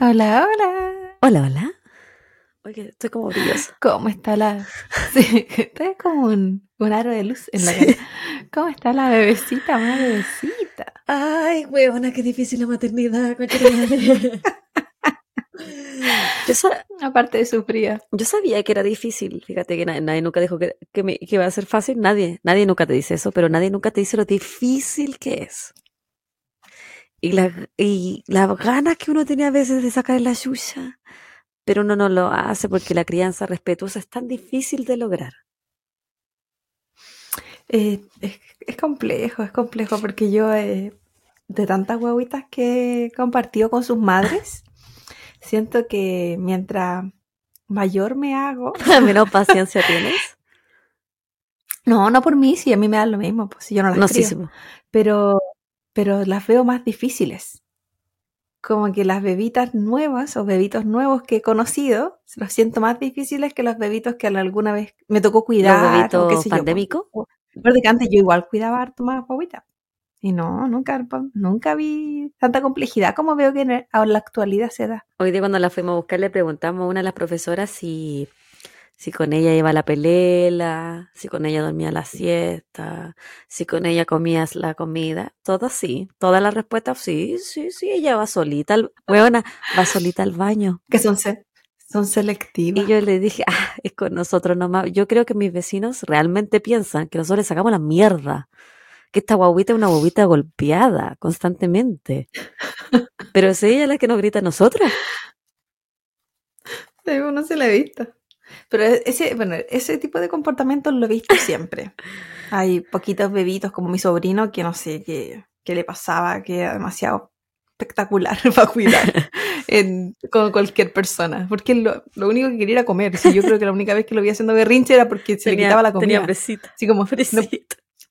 Hola, hola. Hola, hola. Oye, estoy como brillosa. ¿Cómo está la...? Sí, está como un, un aro de luz en la cara. ¿Cómo está la bebecita, una bebecita? Ay, huevona, qué difícil la maternidad. Yo, Aparte de su fría. yo sabía que era difícil, fíjate que nadie, nadie nunca dijo que, que, me- que iba a ser fácil, nadie, nadie nunca te dice eso, pero nadie nunca te dice lo difícil que es. Y la, y las ganas que uno tiene a veces de sacar la yuya, pero uno no lo hace porque la crianza respetuosa es tan difícil de lograr. Eh, es, es complejo, es complejo porque yo, eh, de tantas guaguitas que he compartido con sus madres, siento que mientras mayor me hago... Menos paciencia tienes. No, no por mí, si a mí me da lo mismo, pues si yo no las No, sí, sí, po. pero, pero las veo más difíciles. Como que las bebitas nuevas o bebitos nuevos que he conocido, los siento más difíciles que los bebitos que alguna vez me tocó Los cuidar. qué bebitos yo, pandémicos. Recuerdo que antes yo igual cuidaba harto más guaguita. Y no, nunca, nunca vi tanta complejidad como veo que en, el- en la actualidad se da. Hoy día cuando la fuimos a buscar le preguntamos a una de las profesoras si, si con ella iba a la pelela, si con ella dormía la siesta, si con ella comías la comida. Todo sí. Todas las respuestas sí, sí, sí. Ella va solita, al, va solita al baño. Que son, se- son selectivas. Y yo le dije, ah, es con nosotros nomás. Yo creo que mis vecinos realmente piensan que nosotros le sacamos la mierda. Que esta guaguita es una guaguita golpeada constantemente. Pero es ella la que nos grita a nosotros. Sí, no se la he visto. Pero e- ese, bueno, ese tipo de comportamientos lo he visto siempre. Hay poquitos bebitos como mi sobrino que no sé qué, qué le pasaba, que era demasiado espectacular para cuidar en- con cualquier persona. Porque lo, lo único que quería era comer. Yo creo que la única vez que lo vi haciendo berrinche era porque se le quitaba la tenía comida. hambrecita. Así como no.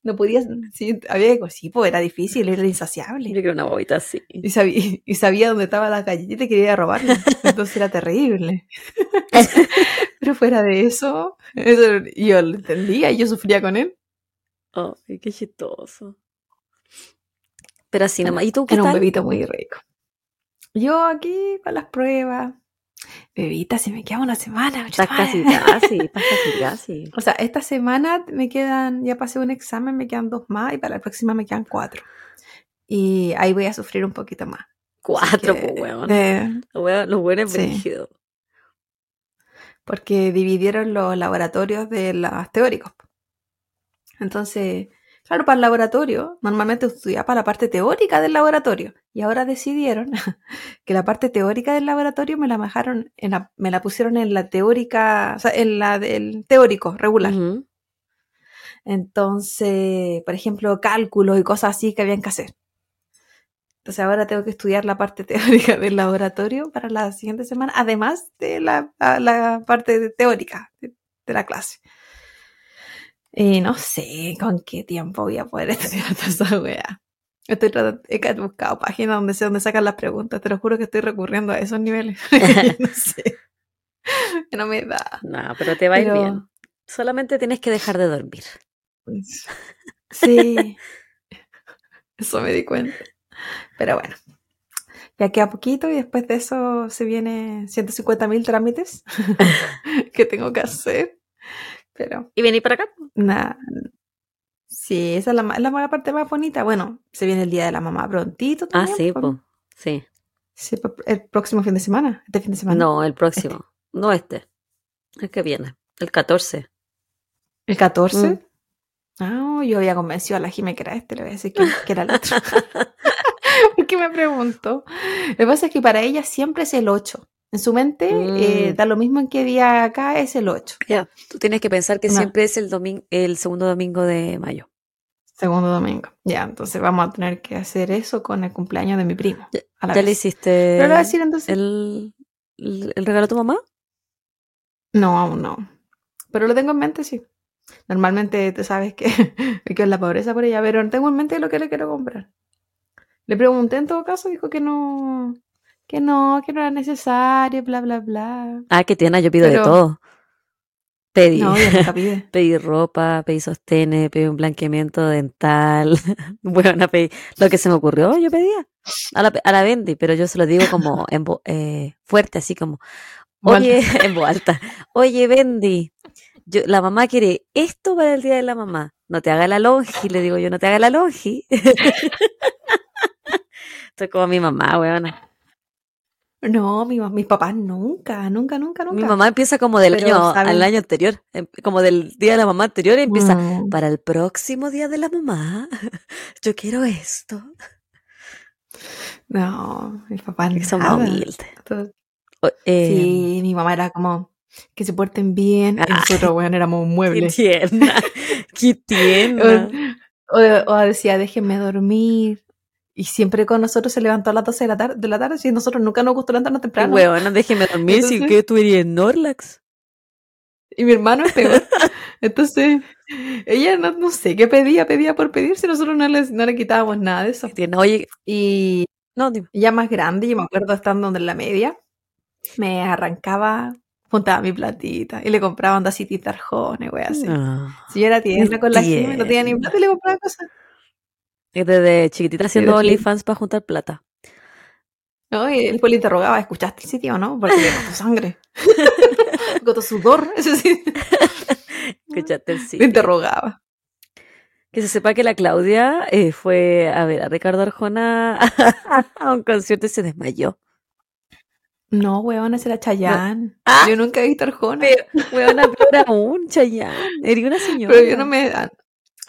No podía, sí, había que, sí, pues era difícil, era Yo insaciable. quiero una guaguita así. Y sabía, y sabía dónde estaba la galletita y quería robarla. Entonces era terrible. Pero fuera de eso, eso yo lo entendía y yo sufría con él. Ay, qué chistoso. Pero así nomás. ¿Y tú qué Era un bebito muy rico. Yo aquí con las pruebas. Bebita, se me queda una semana. Estás casi, casi, estás casi, casi. O sea, esta semana me quedan, ya pasé un examen, me quedan dos más y para la próxima me quedan cuatro. Y ahí voy a sufrir un poquito más. Cuatro, Que, pues, weón. eh, Los buenos Sí. porque dividieron los laboratorios de los teóricos. Entonces, claro, para el laboratorio, normalmente estudiaba para la parte teórica del laboratorio. Y ahora decidieron que la parte teórica del laboratorio me la bajaron, en la- me la pusieron en la teórica, o sea, en la del teórico regular. Ujú. Entonces, por ejemplo, cálculos y cosas así que habían que hacer. Entonces ahora tengo que estudiar la parte teórica del laboratorio para la siguiente semana, además de la, la parte teórica de, de la clase. Y no sé con qué tiempo voy a poder estudiar toda esa wea. Estoy tratando, he ca- buscado páginas donde sé dónde sacan las preguntas. Te lo juro que estoy recurriendo a esos niveles. no sé. No me da. No, pero te va a ir Pero- bien. Solamente tienes que dejar de dormir. Sí, eso me di cuenta. Pero bueno, ya queda poquito y después de eso se viene 150 mil trámites que tengo que hacer. Pero ¿Y venir para acá? nada, sí, esa es la, la mala parte más bonita. Bueno, se viene el día de la mamá prontito Ah, también. sí, po. pues. Sí. Sí, po, el próximo fin de semana, este fin de semana. No, el próximo. No este. El que viene. El 14. ¿El 14? Mm. Ah, yo había convencido a la Jime que era este, le voy a decir que, que era el otro. Porque me preguntó. Lo que pasa es que para ella siempre es el 8. En su mente, eh, Mm. da lo mismo en qué día acá es el 8. Ya. Tú tienes que pensar que No. siempre es el domingo, el segundo domingo de mayo. Segundo domingo. Ya, entonces vamos a tener que hacer eso con el cumpleaños de mi primo. Ya, a la ¿Ya le hiciste Pero le voy a decir entonces. el, el, el regalo a tu mamá? No, aún no. Pero lo tengo en mente, sí. Normalmente tú sabes que, que es la pobreza por ella, pero tengo en mente lo que le quiero comprar. Le pregunté en todo caso, dijo que no, que no, que no era necesario, bla, bla, bla. Ah, que tiene, yo pido de todo. Pedí, No, pedí ropa, pedí sostenes, pedí un blanqueamiento dental. Bueno, pedí lo que se me ocurrió, yo pedía a la, a la Bendy, pero yo se lo digo como en vo- eh, fuerte, así como, oye, en voz alta, oye Bendy, yo, la mamá quiere esto para el día de la mamá. No te haga la longi, le digo yo, no te haga la longi. Estoy como mi mamá, weona. No, mi, mis papás nunca, nunca, nunca, nunca. Mi mamá empieza como del Pero, año al año anterior, em- como del día de la mamá anterior, y empieza Mm. para el próximo día de la mamá. Yo quiero esto. No, mis papás Que son más humildes. Eh, Sí, mi mamá era como que se porten bien. Ah. nosotros, weón, éramos un Qué mueble. tierna. Qué tierna. O, o decía, déjenme dormir. Y siempre con nosotros se levantó a las 12 de la, tar- de la tarde. Y nosotros nunca nos gustó levantarnos temprano. huevona, déjeme dormir si que tú eres Norlax. Y mi hermano es peor. Entonces, ella no, no sé qué pedía, pedía por pedir, si nosotros no le, no le quitábamos nada de eso. Oye, Y no, dime. ya más grande, yo me acuerdo estando en la media, me arrancaba, juntaba mi platita y le compraba andasitis de arjones, wey, así. No. Si yo era tierna con la Jimmy, no tenía ni plata y le compraba cosas. Es Desde chiquitita haciendo. OnlyFans para juntar plata. ¿no? Y después le interrogaba, ¿escuchaste el sitio o no? Porque le costó sangre. costó sudor, eso sí. Escuchaste el Le sitio. interrogaba. Que se sepa que la Claudia eh, fue a ver a Ricardo Arjona a un concierto y se desmayó. No, weón, ese era Chayanne. Ah. Yo nunca he visto Arjona. Pero, weona, peor aún, Chayanne. Eres una señora. Pero yo no me.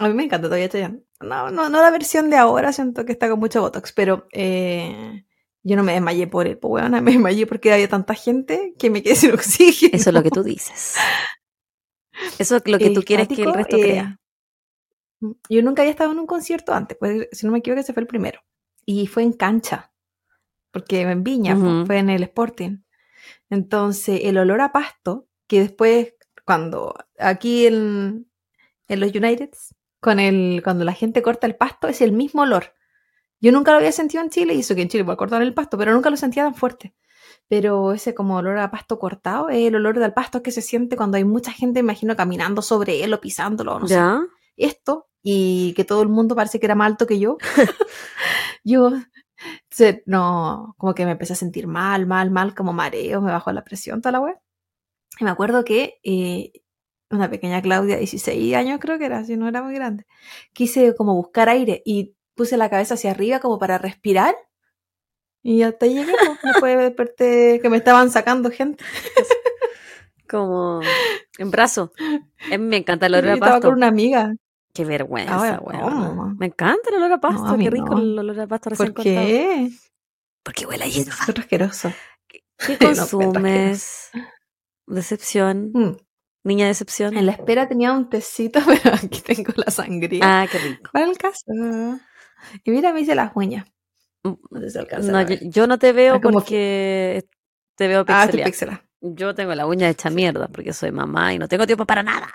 A, mí me encanta todavía Chayanne. No, no, no la versión de ahora, siento que está con mucho botox, pero eh, yo no me desmayé por él, pues weona, me desmayé porque había tanta gente que me quedé sin oxígeno. Eso es lo que tú dices. Eso es lo que tú quieres que el resto eh, crea. Yo nunca había estado en un concierto antes, pues si no me equivoco, ese fue el primero. Y fue en cancha, porque en Viña, pues, Ujú. fue en el Sporting. Entonces, el olor a pasto, que después, cuando aquí en, en los Uniteds, con el, cuando la gente corta el pasto, es el mismo olor. Yo nunca lo había sentido en Chile, y eso que en Chile puedo cortar el pasto, pero nunca lo sentía tan fuerte. Pero ese como olor a pasto cortado es el olor del pasto que se siente cuando hay mucha gente, imagino, caminando sobre él o pisándolo, no sé ¿Ya? esto y que todo el mundo parece que era más alto que yo, yo se- no, como que me empecé a sentir mal, mal, mal, como mareo, me bajó la presión, toda la web. Y me acuerdo que eh, una pequeña Claudia, 16 años creo que era, si no era muy grande, quise como buscar aire y puse la cabeza hacia arriba como para respirar. Y hasta ahí llegué, pues. después desperté que me estaban sacando gente. Como en brazo. Me encanta el olor Yo a estaba pasto. con una amiga. Qué vergüenza. Me encanta el olor a pasto. a Qué rico no. el olor a pasto recién ¿Por cortado. qué? Porque huele a hierba. Es asqueroso. ¿Qué pero consumes? Decepción. Mm. Niña decepción. En la espera tenía un tecito, pero aquí tengo la sangría. Ah, qué rico. Para el caso. Y mira, me hice las uñas. Mm, No sé si alcanza No, yo, no te veo Ah, como porque te veo Ah, estoy pixeleada. pixela. Yo tengo la uña hecha mierda porque soy mamá y no tengo tiempo para nada.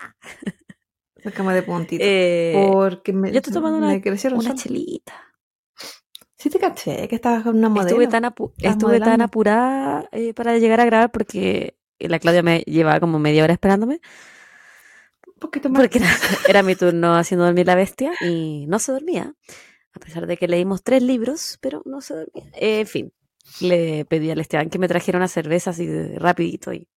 Es como de puntito. Eh, Porque me, yo estoy tomando una, una chelita. Sí te caché que estabas con una modelo. Estuve tan, apu- estuve tan apurada eh, para llegar a grabar porque la Claudia me llevaba como media hora esperándome Un poquito más. porque era, era mi turno haciendo dormir la bestia y no se dormía. A pesar de que leímos tres libros, pero no se dormía. Eh, en fin, le pedí al Esteban que me trajera una cerveza así de rapidito y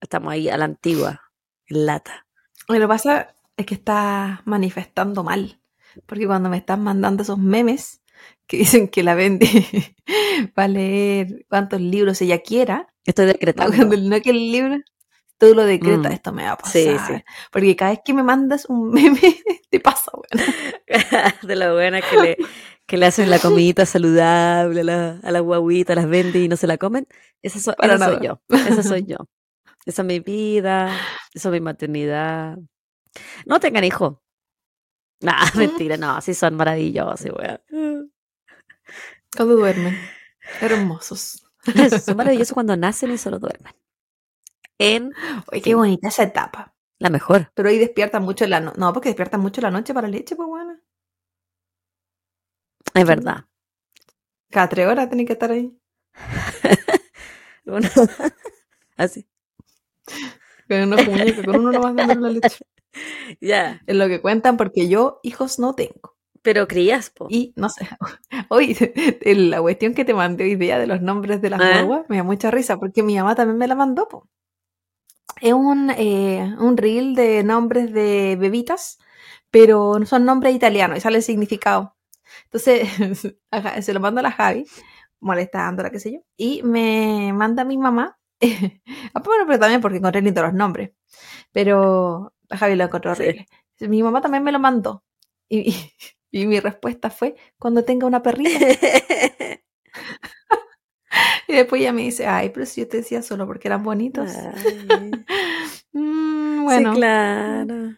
estamos ahí a la antigua, en lata. Lo que pasa es que estás manifestando mal. Porque cuando me estás mandando esos memes que dicen que la vende va a leer cuántos libros ella quiera, Estoy decretando. cuando no que el libro, tú lo decretas, Mm. esto me va a pasar. Sí, sí. Porque cada vez que me mandas un meme, te pasa, weón. de la buena que le, que le hacen la comidita saludable a la, a la guaguita, las vende y no se la comen. Esa, so- esa soy yo. Esa soy yo. Esa es mi vida. Esa es mi maternidad. No tengan hijo. Nah, mentira, no, sí son maravillosos, weón. Cuando duermen. Hermosos. Son maravillosos cuando nacen y solo duermen. En Oye, qué bonita esa etapa. la mejor. Pero ahí despiertan mucho en la noche. No, porque despiertan mucho en la noche para leche, pues bueno. Es verdad. Cada tres horas tenés que estar ahí. Uno- Así. con unos muñecos, con uno nomás dándole la leche. Ya, Es lo que cuentan porque yo hijos no tengo. Pero crías, po. Y no sé, hoy la cuestión que te mandé hoy día de los nombres de las guaguas me da mucha risa porque mi mamá también me la mandó. po. Es un, eh, un reel de nombres de bebitas, pero son nombres italianos y sale el significado. Entonces, se lo mando a la Javi, molestándola, qué sé yo, y me manda a mi mamá. ah, bueno, pero también porque encontré lindo los nombres. Pero la Javi lo encontró Sí. horrible. Mi mamá también me lo mandó. Y, y mi respuesta fue, cuando tenga una perrita. Y después ella me dice, ay, pero si yo te decía solo porque eran bonitos. Mm, bueno. Sí, claro.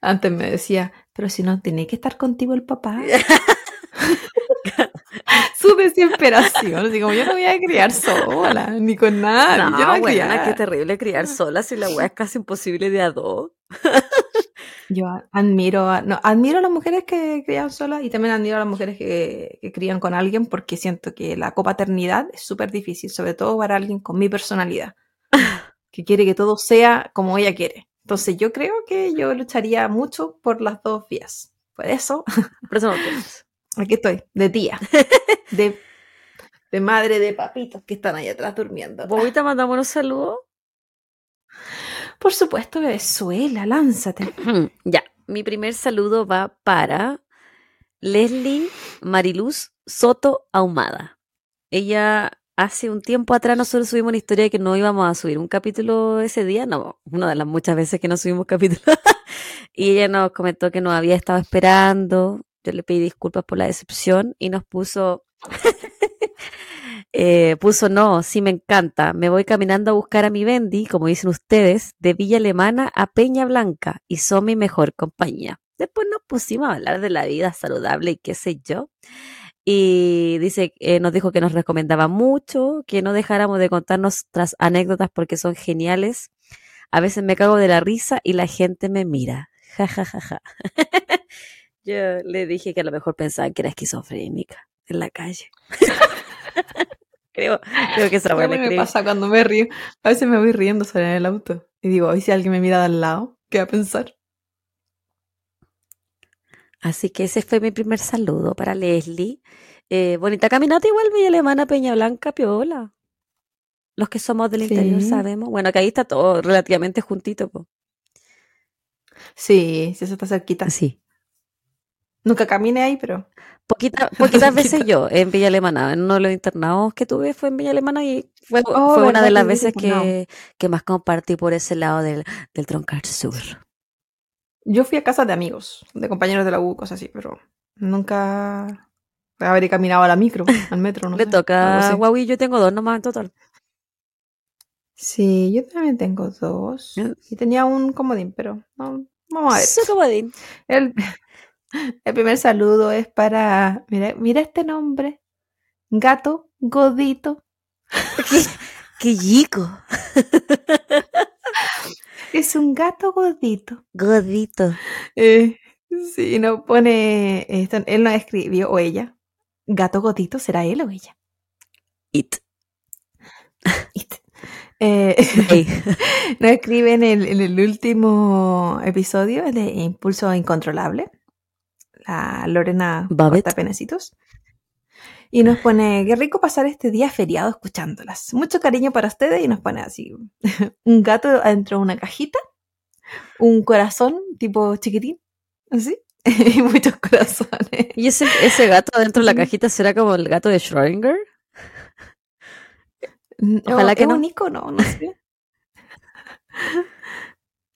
Antes me decía, pero si no tiene que estar contigo el papá. Su desesperación. Así como yo no voy a criar sola, ni con nadie. No, yo no voy a buena, criar. qué terrible criar sola si la weá es casi imposible de a dos. Yo admiro a, no, admiro a las mujeres que crían solas y también admiro a las mujeres que, que crían con alguien porque siento que la copaternidad es súper difícil, sobre todo para alguien con mi personalidad, que quiere que todo sea como ella quiere. Entonces yo creo que yo lucharía mucho por las dos vías. Por eso, Por eso no aquí estoy, de tía, de, de madre de papitos que están ahí atrás durmiendo. Bobita, mandamos unos saludos. Por supuesto, Venezuela, lánzate. Ya, mi primer saludo va para Leslie Mariluz Soto Ahumada. Ella hace un tiempo atrás nosotros subimos una historia de que no íbamos a subir un capítulo ese día, no, una de las muchas veces que no subimos capítulo. y ella nos comentó que nos había estado esperando. Yo le pedí disculpas por la decepción y nos puso eh, puso no, sí me encanta. Me voy caminando a buscar a mi Bendy, como dicen ustedes, de Villa Alemana a Peña Blanca y son mi mejor compañía. Después nos pusimos a hablar de la vida saludable y qué sé yo. Y dice, eh, nos dijo que nos recomendaba mucho, que no dejáramos de contar nuestras anécdotas porque son geniales. A veces me cago de la risa y la gente me mira. Ja, ja, ja, ja. Yo le dije que a lo mejor pensaban que era esquizofrénica en la calle. creo, creo que esa buena me pasa cuando me río. A veces me voy riendo sola en el auto. Y digo, hoy si alguien me mira de al lado, ¿qué va a pensar? Así que ese fue mi primer saludo para Leslie. Eh, bonita caminata igual, Villa Alemana, Peña Blanca, Piola. Los que somos del interior Sí. sabemos. Bueno, que ahí está todo relativamente juntito. po. Sí, sí, eso está cerquita. Así. Nunca caminé ahí, pero Poquita, poquitas veces yo en Villa Alemana. En uno de los internados que tuve fue en Villa Alemana y fue, Oh, fue una ¿verdad de las veces internado? que, que más compartí por ese lado del, del Troncar Sur. yo fui a casa de amigos, de compañeros de la U, cosas así, pero nunca habré caminado a la micro, al metro, no Le sé, toca. Huawei, yo tengo dos nomás en total. Sí, yo también tengo dos. Y tenía un comodín, pero no, vamos a ver. Su comodín. El, el primer saludo es para, mira, mira este nombre, Gato Godito. ¡Qué, qué chico! Es un gato godito. Godito. Eh, sí, no pone, esto, él no escribió, o ella, gato godito, ¿será él o ella? It. It. Eh, Ey. nos escribe en el, en el último episodio de Impulso Incontrolable, la Lorena. Cortapenecitos. Y nos pone, qué rico pasar este día feriado escuchándolas. Mucho cariño para ustedes y nos pone así, un gato adentro de una cajita, un corazón tipo chiquitín, así, y muchos corazones. ¿Y ese, ese gato dentro de la cajita será como el gato de Schrödinger? Ojalá No, que es no. un icono, no sé.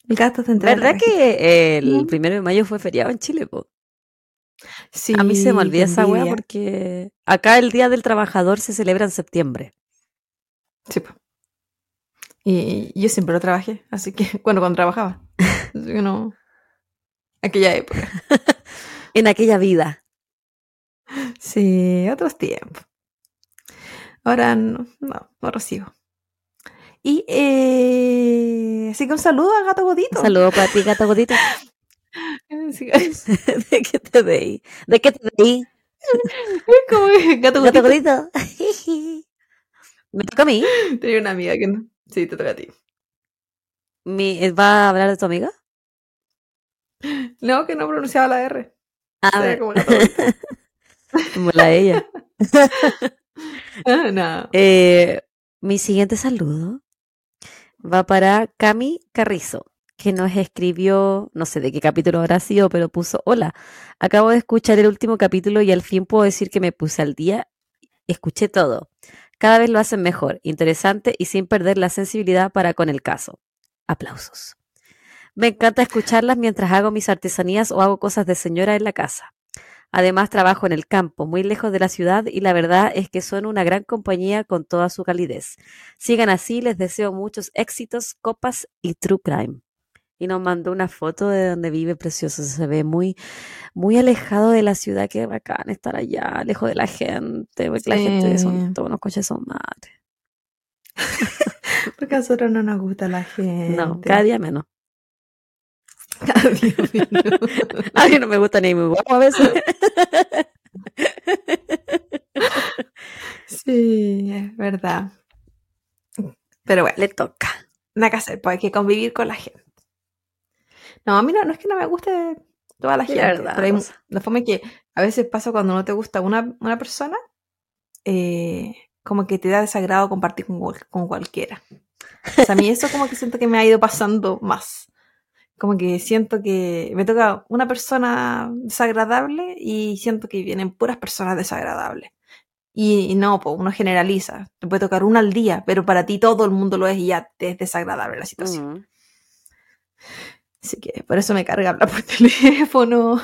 El gato la ¿Verdad que el primero de mayo fue feriado en Chile? po? Sí, A mí se me olvida esa wea envidia. porque acá el Día del Trabajador se celebra en septiembre. Sí. Y yo siempre lo trabajé, así que, bueno, cuando trabajaba. No. Aquella época. En aquella vida. Sí, otros tiempos. Ahora no, no, no recibo. Y eh, así que un saludo a Gato Godito. Un saludo para ti, gato godito. ¿De qué te deí? ¿De qué te deí? como Gato Gato godito. Me toca a mí. Tenía una amiga que no, Sí, te toca a ti. Mi, eh, ¿Va a hablar de tu amiga? No, que no pronunciaba la R. A Se ve ver, como como la ella. Ah, no. Eh, mi siguiente saludo va para Cami Carrizo, que nos escribió, no sé de qué capítulo habrá sido, pero puso, hola, acabo de escuchar el último capítulo y al fin puedo decir que me puse al día, escuché todo. Cada vez lo hacen mejor, interesante y sin perder la sensibilidad para con el caso. Aplausos. Me encanta escucharlas mientras hago mis artesanías o hago cosas de señora en la casa. Además, trabajo en el campo, muy lejos de la ciudad, y la verdad es que son una gran compañía con toda su calidez. Sigan así, les deseo muchos éxitos, copas y true crime. Y nos mandó una foto de donde vive precioso. Se ve muy, muy alejado de la ciudad. Qué bacán estar allá, lejos de la gente. Porque la gente son todos unos coches son madres. Porque a nosotros no nos gusta la gente. No, cada día menos. Cada día menos. A mí no me gusta ni mi guapo a veces. Sí, es verdad. Pero bueno, Le toca. nada que hacer, pues hay que convivir con la gente. No, a mí no, no es que no me guste toda la Sí, gente, la verdad, pero hay la forma que a veces pasa cuando no te gusta una, una persona, eh, como que te da desagrado compartir con, con cualquiera. O sea, a mí eso como que siento que me ha ido pasando más. Como que siento que me toca una persona desagradable y siento que vienen puras personas desagradables. Y, y no, pues uno generaliza. Te puede tocar una al día, pero para ti todo el mundo lo es y ya te es desagradable la situación. Mm. Así que por eso me carga hablar por teléfono.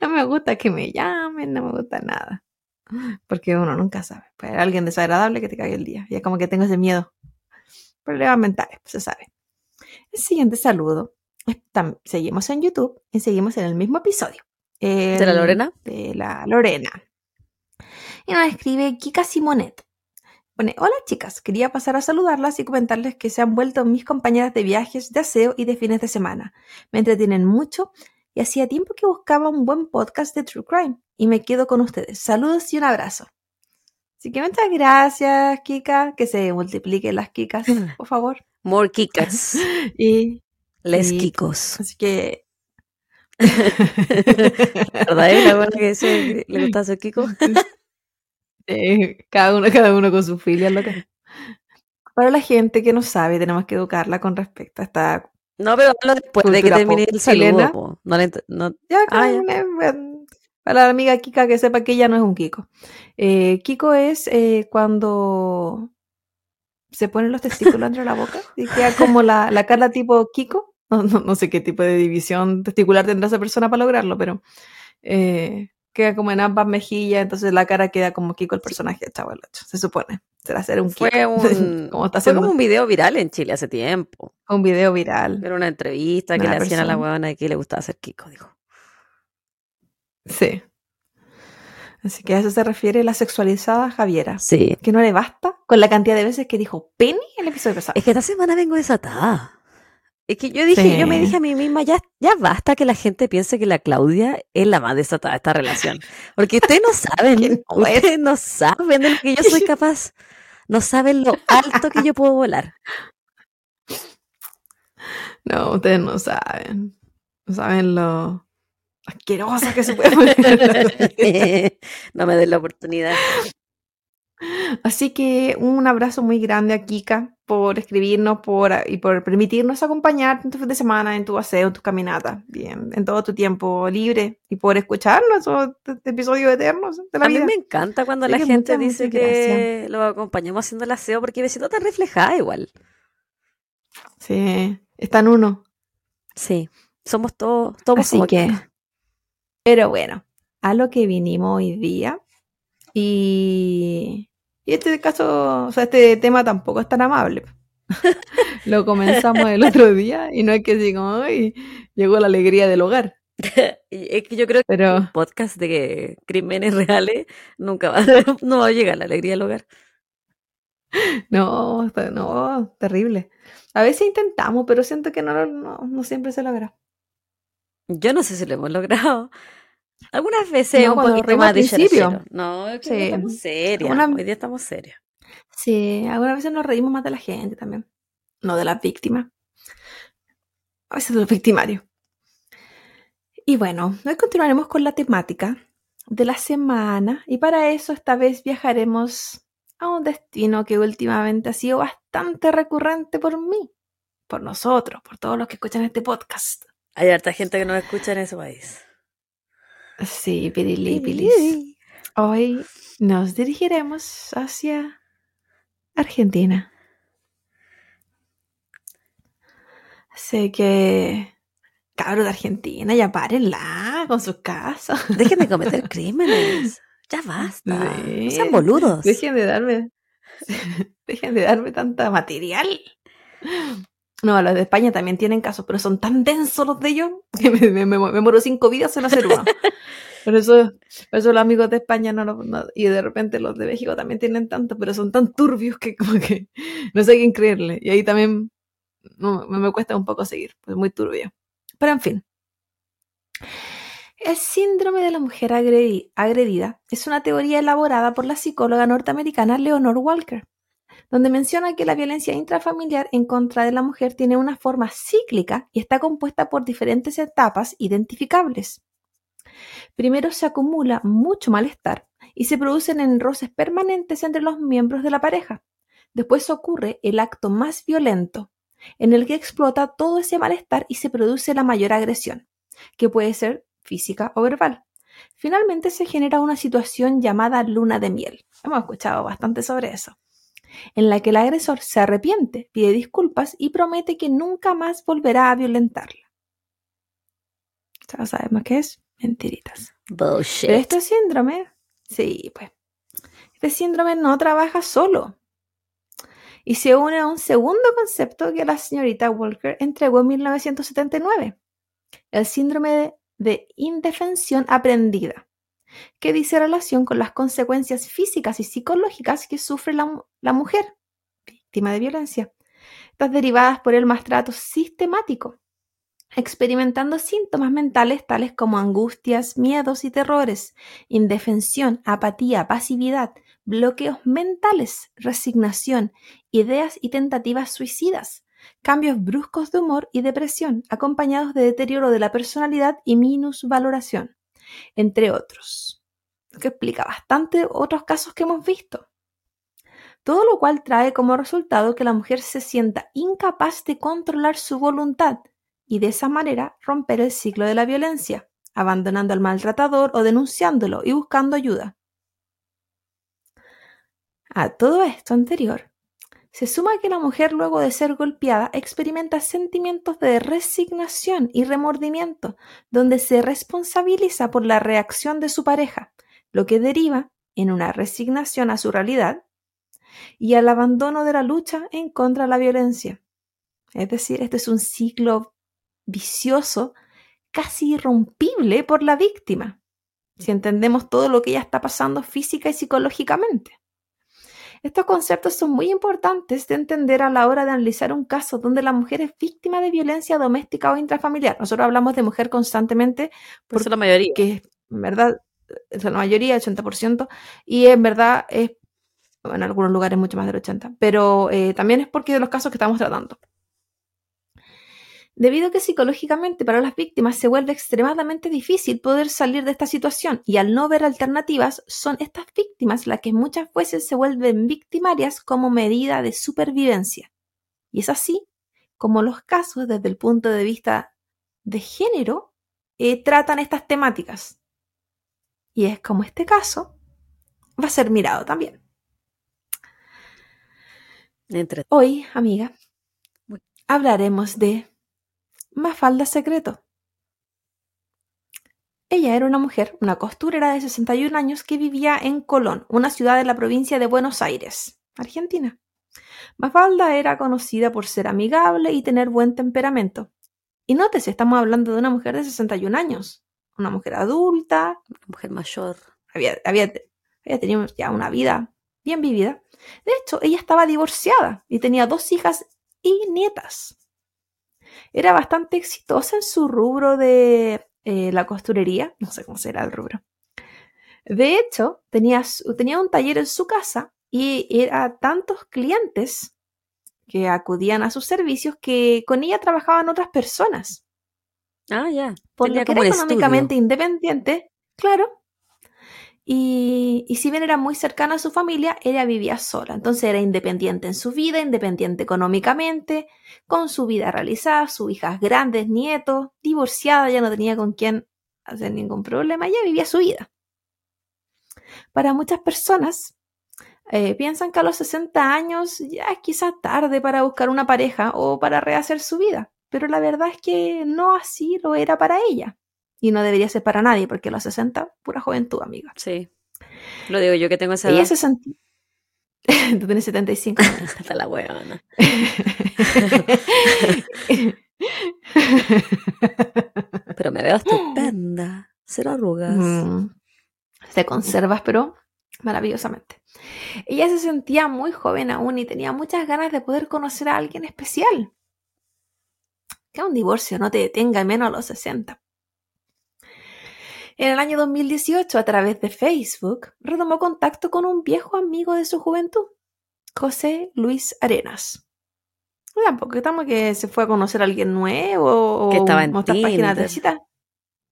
no me gusta que me llamen, no me gusta nada. Porque uno nunca sabe. Hay alguien desagradable que te cague el día. Y es como que tengo ese miedo. Problemas mentales, pues se sabe. El siguiente saludo. tam- Seguimos en YouTube y seguimos en el mismo episodio. ¿De la Lorena? De la Lorena. Y nos escribe Kika Simonet. Pone, hola chicas, quería pasar a saludarlas y comentarles que se han vuelto mis compañeras de viajes, de aseo y de fines de semana. Me entretienen mucho y hacía tiempo que buscaba un buen podcast de True Crime y me quedo con ustedes. Saludos y un abrazo. Así que muchas gracias, Kika, que se multipliquen las Kikas, por favor. More kikas. Y Les Sí. kikos. así que... ¿Verdad? ¿Es la buena que le gusta su kiko? Eh, cada uno, cada uno con su filia, loca. Para la gente que no sabe, tenemos que educarla con respecto a esta. No, pero hablo después de que termine el saludo. No le no- Ya, Ah, ya. bueno, para la amiga Kika que sepa que ella no es un Kiko. Eh, Kiko es eh, cuando se ponen los testículos dentro de la boca y queda como la, la cara tipo Kiko. No, no, no sé qué tipo de división testicular tendrá esa persona para lograrlo, pero eh, queda como en ambas mejillas, entonces la cara queda como Kiko el personaje de Chavo el Ocho, se supone. Será ser un Kiko. Fue un, como está fue como un video viral en Chile hace tiempo. un video viral. Era una entrevista que le hacían a la persona. huevona de que le gustaba hacer kiko, dijo. Sí. Así que a eso se refiere la sexualizada Javiera. Sí. Que no le basta con la cantidad de veces que dijo Penny en el episodio pasado. Es que esta semana vengo desatada. Es que yo dije, yo me dije a mí misma, ya, ya basta que la gente piense que la Claudia es la más desatada de esta relación. Porque ustedes no saben, ustedes no saben de lo que yo soy capaz. No saben lo alto que yo puedo volar. No, ustedes no saben. No saben lo asquerosa que se puede poner. no me den la oportunidad. Así que un abrazo muy grande a Kika por escribirnos por, y por permitirnos acompañarte en tu fin de semana, en tu aseo, en tu caminata, bien, en todo tu tiempo libre y por escucharnos esos episodios eternos de la A mí me encanta cuando la gente dice que lo acompañamos haciendo el aseo porque me siento tan reflejada igual. Sí, está en uno. Sí, somos todos, todos Así que, Kika. pero bueno, a lo que vinimos hoy día. Y, y este caso, o sea, este tema tampoco es tan amable. lo comenzamos el otro día y no es que diga, ay, llegó la alegría del hogar. Es que yo creo que Pero un podcast de crímenes reales nunca va a, no va a llegar la alegría del hogar. no, no, terrible. A veces intentamos, pero siento que no, lo- no, no siempre se logra. Yo no sé si lo hemos logrado. Algunas veces No, un poquito más al principio. No, es que Sí. estamos serias. Hoy día estamos serias. Sí, algunas veces nos reímos más de la gente también. No de las víctimas. A veces de los victimarios. Y bueno, hoy continuaremos con la temática de la semana y para eso esta vez viajaremos a un destino que últimamente ha sido bastante recurrente por mí, por nosotros, por todos los que escuchan este podcast. Hay harta gente que nos escucha en ese país. Sí, pirilipilis. Hoy nos dirigiremos hacia Argentina. Sé que cabros de Argentina, ya párenla con sus casos. Dejen de cometer crímenes. Ya basta. Sí. No sean boludos. Dejen de darme. Dejen de darme tanta material. No, los de España también tienen casos, pero son tan densos los de ellos que me, me, muero cinco vidas en hacer uno. Por eso, por eso los amigos de España no, lo- no- y de repente los de México también tienen tanto, pero son tan turbios que como que no sé a quién creerle. Y ahí también no, me, me cuesta un poco seguir, pues muy turbio. Pero en fin. El síndrome de la mujer agredi- agredida es una teoría elaborada por la psicóloga norteamericana Leonor Walker, donde menciona que la violencia intrafamiliar en contra de la mujer tiene una forma cíclica y está compuesta por diferentes etapas identificables. Primero se acumula mucho malestar y se producen enroces permanentes entre los miembros de la pareja. Después ocurre el acto más violento, en el que explota todo ese malestar y se produce la mayor agresión, que puede ser física o verbal. Finalmente se genera una situación llamada luna de miel. Hemos escuchado bastante sobre eso. En la que el agresor se arrepiente, pide disculpas y promete que nunca más volverá a violentarla. ¿Ya sabemos qué es? Mentiritas. Bullshit. Pero este síndrome, sí, pues, este síndrome no trabaja solo. Y se une a un segundo concepto que la señorita Walker entregó en 1979, el síndrome de, de indefensión aprendida, que dice relación con las consecuencias físicas y psicológicas que sufre la, mu- la mujer, víctima de violencia, estas derivadas por el maltrato sistemático experimentando síntomas mentales tales como angustias, miedos y terrores, indefensión, apatía, pasividad, bloqueos mentales, resignación, ideas y tentativas suicidas, cambios bruscos de humor y depresión, acompañados de deterioro de la personalidad y minusvaloración, entre otros. Que explica bastante otros casos que hemos visto. Todo lo cual trae como resultado que la mujer se sienta incapaz de controlar su voluntad y de esa manera romper el ciclo de la violencia, abandonando al maltratador o denunciándolo y buscando ayuda. A todo esto anterior, se suma que la mujer luego de ser golpeada experimenta sentimientos de resignación y remordimiento, donde se responsabiliza por la reacción de su pareja, lo que deriva en una resignación a su realidad y al abandono de la lucha en contra de la violencia. Es decir, este es un ciclo vicioso, casi irrompible por la víctima, si entendemos todo lo que ella está pasando física y psicológicamente. Estos conceptos son muy importantes de entender a la hora de analizar un caso donde la mujer es víctima de violencia doméstica o intrafamiliar. Nosotros hablamos de mujer constantemente Por eso la mayoría. porque en verdad es la mayoría, el 80%, y en verdad es, en algunos lugares mucho más del 80%, pero eh, también es porque de los casos que estamos tratando. Debido a que psicológicamente para las víctimas se vuelve extremadamente difícil poder salir de esta situación y al no ver alternativas, son estas víctimas las que muchas veces se vuelven victimarias como medida de supervivencia. Y es así como los casos desde el punto de vista de género eh, tratan estas temáticas. Y es como este caso va a ser mirado también. Hoy, amiga, hablaremos de Mafalda Secreto. Ella era una mujer, una costurera de 61 años que vivía en Colón, una ciudad de la provincia de Buenos Aires, Argentina. Mafalda era conocida por ser amigable y tener buen temperamento. Y nótese, estamos hablando de una mujer de 61 años, una mujer adulta, una mujer mayor. había, había, había tenido ya una vida bien vivida. De hecho, ella estaba divorciada y tenía dos hijas y nietas. Era bastante exitosa en su rubro de eh, la costurería, no sé cómo será el rubro. De hecho, tenía, tenía un taller en su casa y era tantos clientes que acudían a sus servicios que con ella trabajaban otras personas. Ah, ya. Por Tenía lo que como era económicamente estudio. independiente, claro. Y, si bien era muy cercana a su familia, ella vivía sola. Entonces era independiente en su vida, independiente económicamente, con su vida realizada, sus hijas grandes, nietos, divorciada, ya no tenía con quién hacer ningún problema, ella vivía su vida. Para muchas personas, eh, piensan que a los 60 años ya es quizás tarde para buscar una pareja o para rehacer su vida, pero la verdad es que no así lo era para ella. Y no debería ser para nadie, porque a los 60, pura juventud, amiga. Sí. Lo digo yo que tengo esa Ella edad. se sentía... Tú tienes 75 años. Hasta la huevona. Pero me veo estupenda. Cero arrugas. Mm. Te conservas, pero maravillosamente. Ella se sentía muy joven aún y tenía muchas ganas de poder conocer a alguien especial. Que un divorcio no te detenga menos a los 60. En el año 2018, a través de Facebook, retomó contacto con un viejo amigo de su juventud, José Luis Arenas. Tampoco estamos que se fue a conocer a alguien nuevo o Que estaba en otras páginas de cita.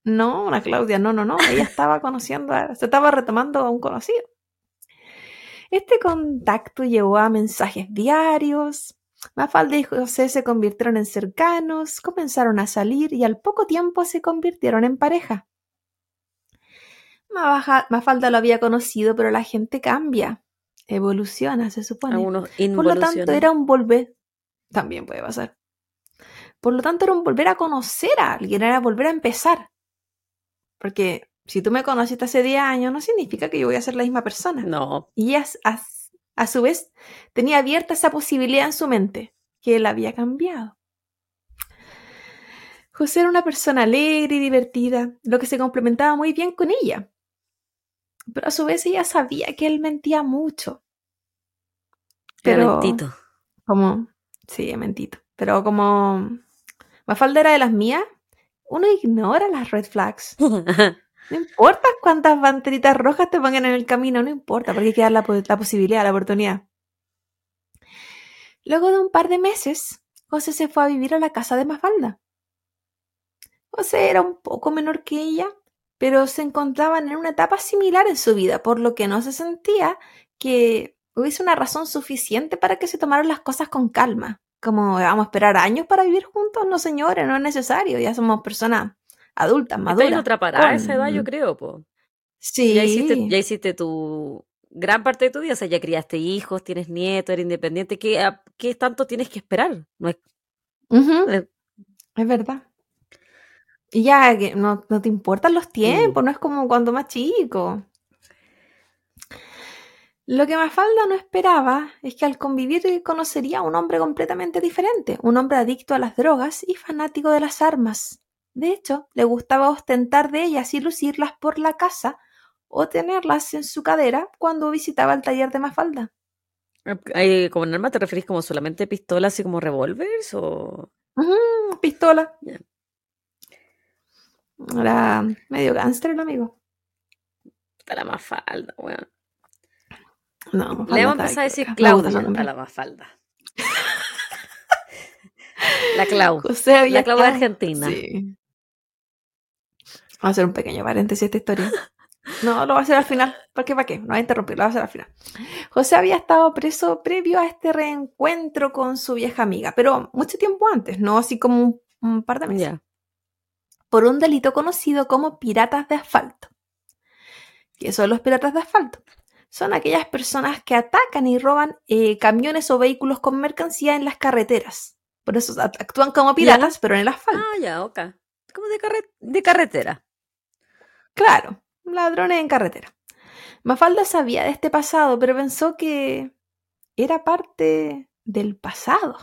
No, la Claudia, no, no, no. Ella estaba conociendo, a- se estaba retomando a un conocido. Este contacto llevó a mensajes diarios. Mafalda y José se convirtieron en cercanos, comenzaron a salir y al poco tiempo se convirtieron en pareja. Mabaja- Mafalda lo había conocido, pero la gente cambia, evoluciona, se supone. Algunos Por lo tanto, era un volver. También puede pasar. Por lo tanto, era un volver a conocer a alguien, era volver a empezar. Porque si tú me conociste hace 10 años, no significa que yo voy a ser la misma persona. No. Y ella, a, a su vez, tenía abierta esa posibilidad en su mente, que él había cambiado. José era una persona alegre y divertida, lo que se complementaba muy bien con ella. Pero a su vez ella sabía que él mentía mucho. Pero- mentito. Como, sí, mentito. Pero como Mafalda era de las mías, uno ignora las red flags. No importa cuántas banderitas rojas te pongan en el camino, no importa, porque hay que dar la, la posibilidad, la oportunidad. Luego de un par de meses, José se fue a vivir a la casa de Mafalda. José era un poco menor que ella, pero se encontraban en una etapa similar en su vida, por lo que no se sentía que hubiese una razón suficiente para que se tomaran las cosas con calma. Como vamos a esperar años para vivir juntos, no señores, no es necesario, ya somos personas adultas, Está en maduras. otra parada con- esa edad, yo creo, po. Sí. Ya hiciste, ya hiciste tu gran parte de tu vida, o sea, ya criaste hijos, tienes nietos, eres independiente. ¿Qué, a- qué tanto tienes que esperar? No es, Ujú, eh, Es verdad. Y ya que no, no te importan los tiempos, no es como cuando más chico. Lo que Mafalda no esperaba es que al convivir conocería a un hombre completamente diferente, un hombre adicto a las drogas y fanático de las armas. De hecho, le gustaba ostentar de ellas y lucirlas por la casa o tenerlas en su cadera cuando visitaba el taller de Mafalda. ¿hay- ¿Como en arma te referís como solamente pistolas así como revólveres o...? Pistola. Era medio gánster el amigo. Está la mafalda, weón. No, Mafalda Le vamos a empezar a decir Claudia a la mafalda. la Clau. José La Clau de Argentina. Sí. Vamos a hacer un pequeño paréntesis a esta historia. No, lo va a hacer al final. ¿Por qué? ¿Para qué? No va a interrumpir, lo va a hacer al final. José había estado preso previo a este reencuentro con su vieja amiga, pero mucho tiempo antes, no así como un, un par de meses, Ya. Por un delito conocido como piratas de asfalto. ¿Qué son los piratas de asfalto? Son aquellas personas que atacan y roban eh, camiones o vehículos con mercancía en las carreteras. Por eso act- actúan como piratas, pero en el asfalto. Ah, ya, ok. Como de, carre- de carretera. Claro, ladrones en carretera. Mafalda sabía de este pasado, pero pensó que era parte del pasado.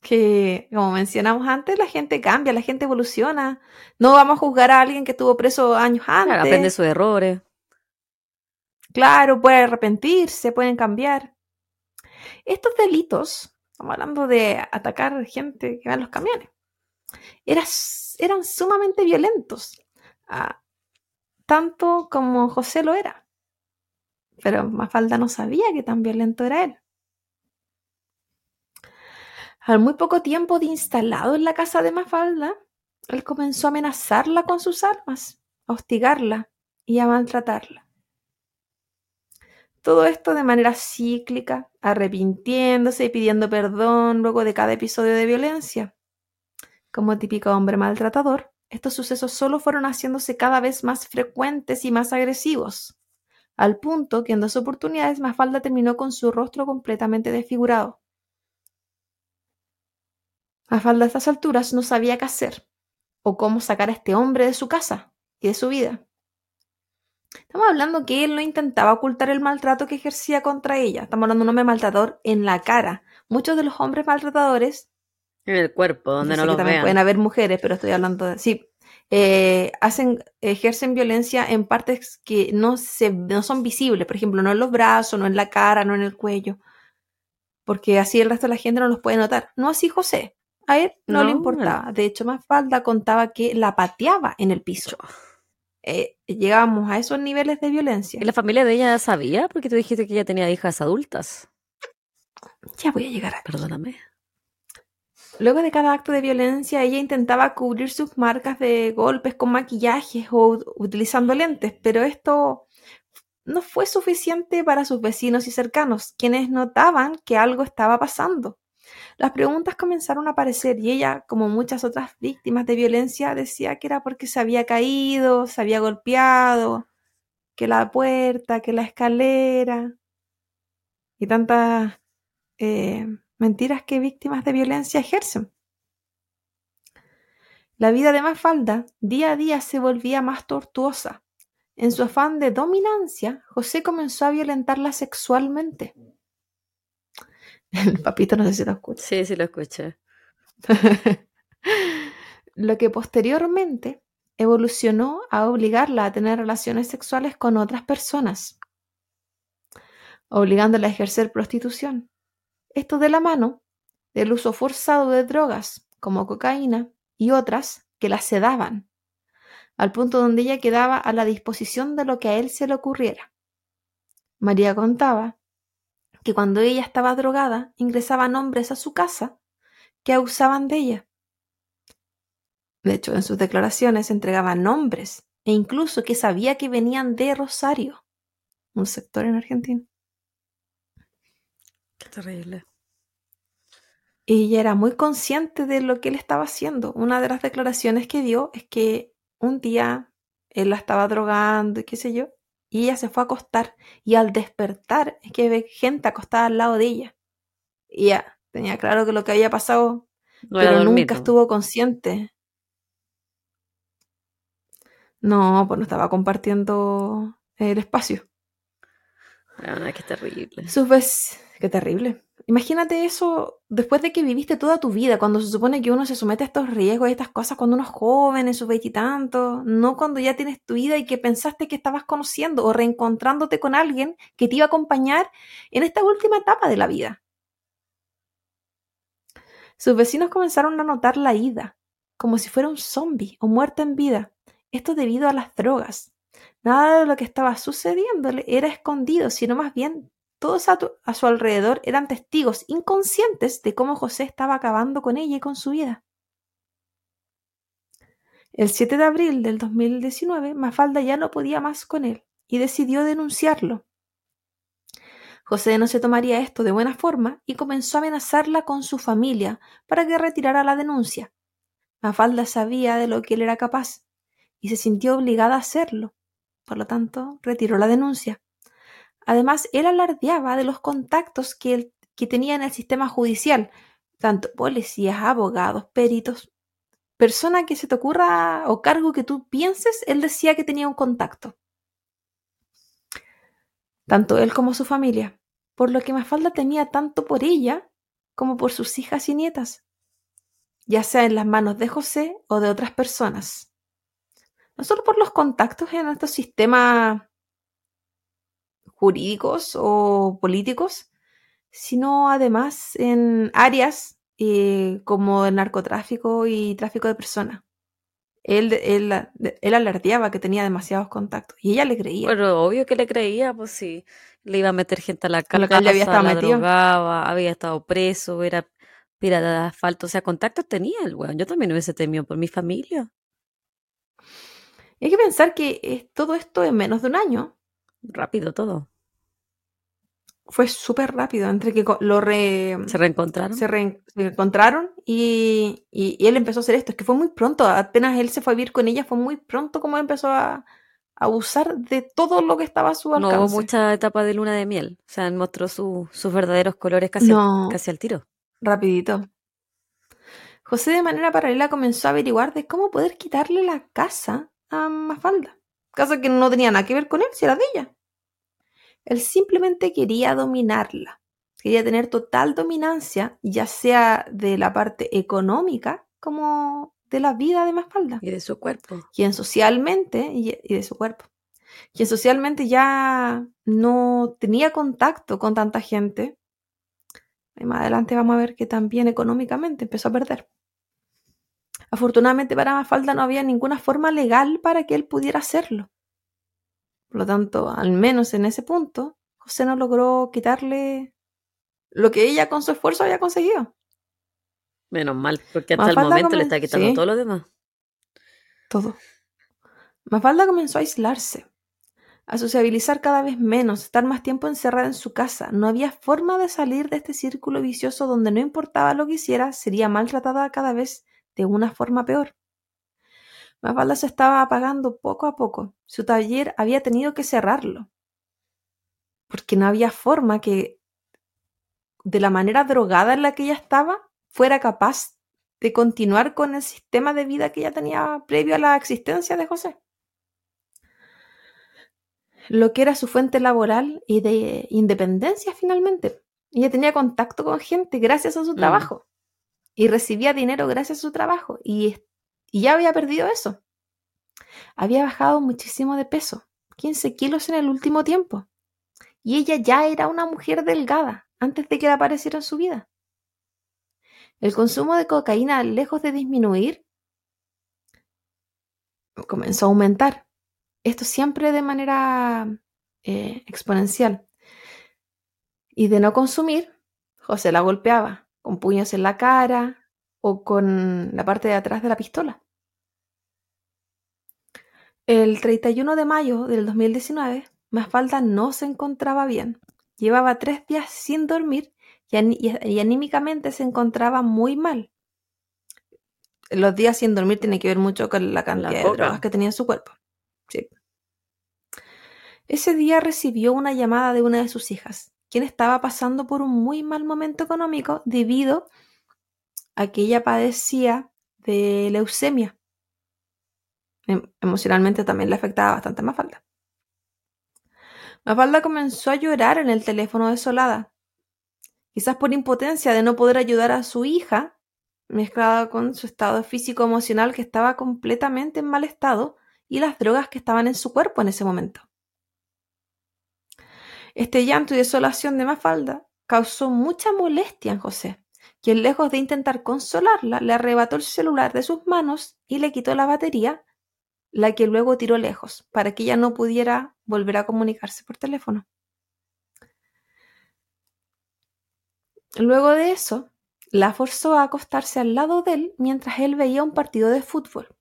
Que, como mencionamos antes, la gente cambia, la gente evoluciona. No vamos a juzgar a alguien que estuvo preso años antes. Claro, aprende sus errores. Claro, puede arrepentirse, pueden cambiar. Estos delitos, estamos hablando de atacar gente que va en los camiones, era- eran sumamente violentos, ah, tanto como José lo era. pero Mafalda no sabía que tan violento era él. Al muy poco tiempo de instalado en la casa de Mafalda, él comenzó a amenazarla con sus armas, a hostigarla y a maltratarla. Todo esto de manera cíclica, arrepintiéndose y pidiendo perdón luego de cada episodio de violencia. Como típico hombre maltratador, estos sucesos solo fueron haciéndose cada vez más frecuentes y más agresivos, al punto que en dos oportunidades Mafalda terminó con su rostro completamente desfigurado. Mafalda a estas alturas no sabía qué hacer o cómo sacar a este hombre de su casa y de su vida. Estamos hablando que él no intentaba ocultar el maltrato que ejercía contra ella. Estamos hablando de un hombre maltratador en la cara. Muchos de los hombres maltratadores. En el cuerpo, donde no, sé que los también vean. pueden haber mujeres, pero estoy hablando de. Sí. eh, hacen, ejercen violencia en partes que no, se, no son visibles. Por ejemplo, no en los brazos, no en la cara, no en el cuello. Porque así el resto de la gente no los puede notar. No así José. A él no, le importaba. De hecho, Mafalda contaba que la pateaba en el piso. Eh, llegábamos a esos niveles de violencia. ¿Y la familia de ella sabía? Porque tú dijiste que ella tenía hijas adultas. Ya voy a llegar a Perdóname. Luego de cada acto de violencia, ella intentaba cubrir sus marcas de golpes con maquillajes o ut- utilizando lentes, pero esto no fue suficiente para sus vecinos y cercanos, quienes notaban que algo estaba pasando. Las preguntas comenzaron a aparecer y ella, como muchas otras víctimas de violencia, decía que era porque se había caído, se había golpeado, que la puerta, que la escalera y tantas eh, mentiras que víctimas de violencia ejercen. La vida de Mafalda día a día se volvía más tortuosa. En su afán de dominancia, José comenzó a violentarla sexualmente. El papito no sé si lo escucha. Sí, sí lo escuché. Lo que posteriormente evolucionó a obligarla a tener relaciones sexuales con otras personas, obligándola a ejercer prostitución. Esto de la mano del uso forzado de drogas como cocaína y otras que la sedaban, al punto donde ella quedaba a la disposición de lo que a él se le ocurriera. María contaba que cuando ella estaba drogada ingresaban hombres a su casa que abusaban de ella. De hecho, en sus declaraciones entregaba nombres e incluso que sabía que venían de Rosario, un sector en Argentina. Qué terrible. Y ella era muy consciente de lo que él estaba haciendo. Una de las declaraciones que dio es que un día él la estaba drogando y qué sé yo, y ella se fue a acostar y al despertar es que ve gente acostada al lado de ella. Y ya tenía claro que lo que había pasado, No pero dormido. nunca estuvo consciente. No, pues no estaba compartiendo el espacio. Ah, qué terrible. Sus Qué terrible. Imagínate eso después de que viviste toda tu vida, cuando se supone que uno se somete a estos riesgos y estas cosas cuando uno es joven, en sus veintitantos, no cuando ya tienes tu vida y que pensaste que estabas conociendo o reencontrándote con alguien que te iba a acompañar en esta última etapa de la vida. Sus vecinos comenzaron a notar la ida, como si fuera un zombie o muerto en vida. Esto debido a las drogas. Nada de lo que estaba sucediéndole era escondido, sino más bien todos a, su alrededor eran testigos inconscientes de cómo José estaba acabando con ella y con su vida. El 7 de abril del 2019, Mafalda ya no podía más con él y decidió denunciarlo. José no se tomaría esto de buena forma y comenzó a amenazarla con su familia para que retirara la denuncia. Mafalda sabía de lo que él era capaz y se sintió obligada a hacerlo. Por lo tanto, retiró la denuncia. Además, él alardeaba de los contactos que, que tenía en el sistema judicial, tanto policías, abogados, peritos, persona que se te ocurra o cargo que tú pienses, él decía que tenía un contacto. Tanto él como su familia, por lo que Mafalda temía tanto por ella como por sus hijas y nietas, ya sea en las manos de José o de otras personas. No solo por los contactos en estos sistemas jurídicos o políticos, sino además en áreas eh, como el narcotráfico y tráfico de personas. él, él, él alardeaba que tenía demasiados contactos y ella le creía. Bueno, obvio que le creía, pues sí. Le iba a meter gente a la casa, él ya había estado la metido. drogaba, había estado preso, era pirata de asfalto. O sea, contactos tenía el weón. Yo también hubiese temido por mi familia. Y hay que pensar que todo esto en menos de un año Rápido todo. fue súper rápido, entre que lo re- ¿Se reencontraron? se re- se encontraron y, y- y él empezó a hacer esto. Es que fue muy pronto, apenas él se fue a vivir con ella, fue muy pronto como él empezó a, a abusar de todo lo que estaba a su No alcance. hubo mucha etapa de luna de miel. O sea, mostró su- sus verdaderos colores casi, No. al, casi al tiro. Rapidito. José de manera paralela comenzó a averiguar de cómo poder quitarle la casa a Mafalda. Casa que no tenía nada que ver con él, si era de ella. Él simplemente quería dominarla. Quería tener total dominancia, ya sea de la parte económica como de la vida de Mafalda. Y de su cuerpo. Quien socialmente, y, y de su cuerpo, quien socialmente ya no tenía contacto con tanta gente. Y más adelante vamos a ver que también económicamente empezó a perder. Afortunadamente para Mafalda no había ninguna forma legal para que él pudiera hacerlo. Por lo tanto, al menos en ese punto, José no logró quitarle lo que ella con su esfuerzo había conseguido. Menos mal, porque hasta el momento le está quitando sí. todo lo demás. Todo. Mafalda comenzó a aislarse, a sociabilizar cada vez menos, estar más tiempo encerrada en su casa. No había forma de salir de este círculo vicioso donde no importaba lo que hiciera, sería maltratada cada vez de una forma peor. Mafalda se estaba apagando poco a poco. Su taller había tenido que cerrarlo. Porque no había forma que, de la manera drogada en la que ella estaba, fuera capaz de continuar con el sistema de vida que ella tenía previo a la existencia de José. Lo que era su fuente laboral y de independencia finalmente. Ella tenía contacto con gente gracias a su Mm. Y recibía dinero gracias a su trabajo y, ya había perdido eso. Había bajado muchísimo de peso, 15 kilos en el último tiempo. Y ella ya era una mujer delgada antes de que él apareciera en su vida. El consumo de cocaína, lejos de disminuir, comenzó a aumentar. Esto siempre de manera eh, exponencial. Y de no consumir, José la golpeaba con puños en la cara o con la parte de atrás de la pistola. El 31 de mayo del 2019, Mafalda no se encontraba bien. Llevaba tres días sin dormir y, aní- y- y anímicamente se encontraba muy mal. Los días sin dormir tienen que ver mucho con la cantidad de drogas que tenía en su cuerpo. Sí. Ese día recibió una llamada de una de sus hijas, quien estaba pasando por un muy mal momento económico debido a que ella padecía de leucemia. Em- emocionalmente también le afectaba bastante a Mafalda. Mafalda comenzó a llorar en el teléfono desolada, quizás por impotencia de no poder ayudar a su hija, mezclada con su estado físico emocional que estaba completamente en mal estado y las drogas que estaban en su cuerpo en ese momento. Este llanto y desolación de Mafalda causó mucha molestia en José, quien lejos de intentar consolarla, le arrebató el celular de sus manos y le quitó la batería, la que luego tiró lejos, para que ella no pudiera volver a comunicarse por teléfono. Luego de eso, la forzó a acostarse al lado de él mientras él veía un partido de fútbol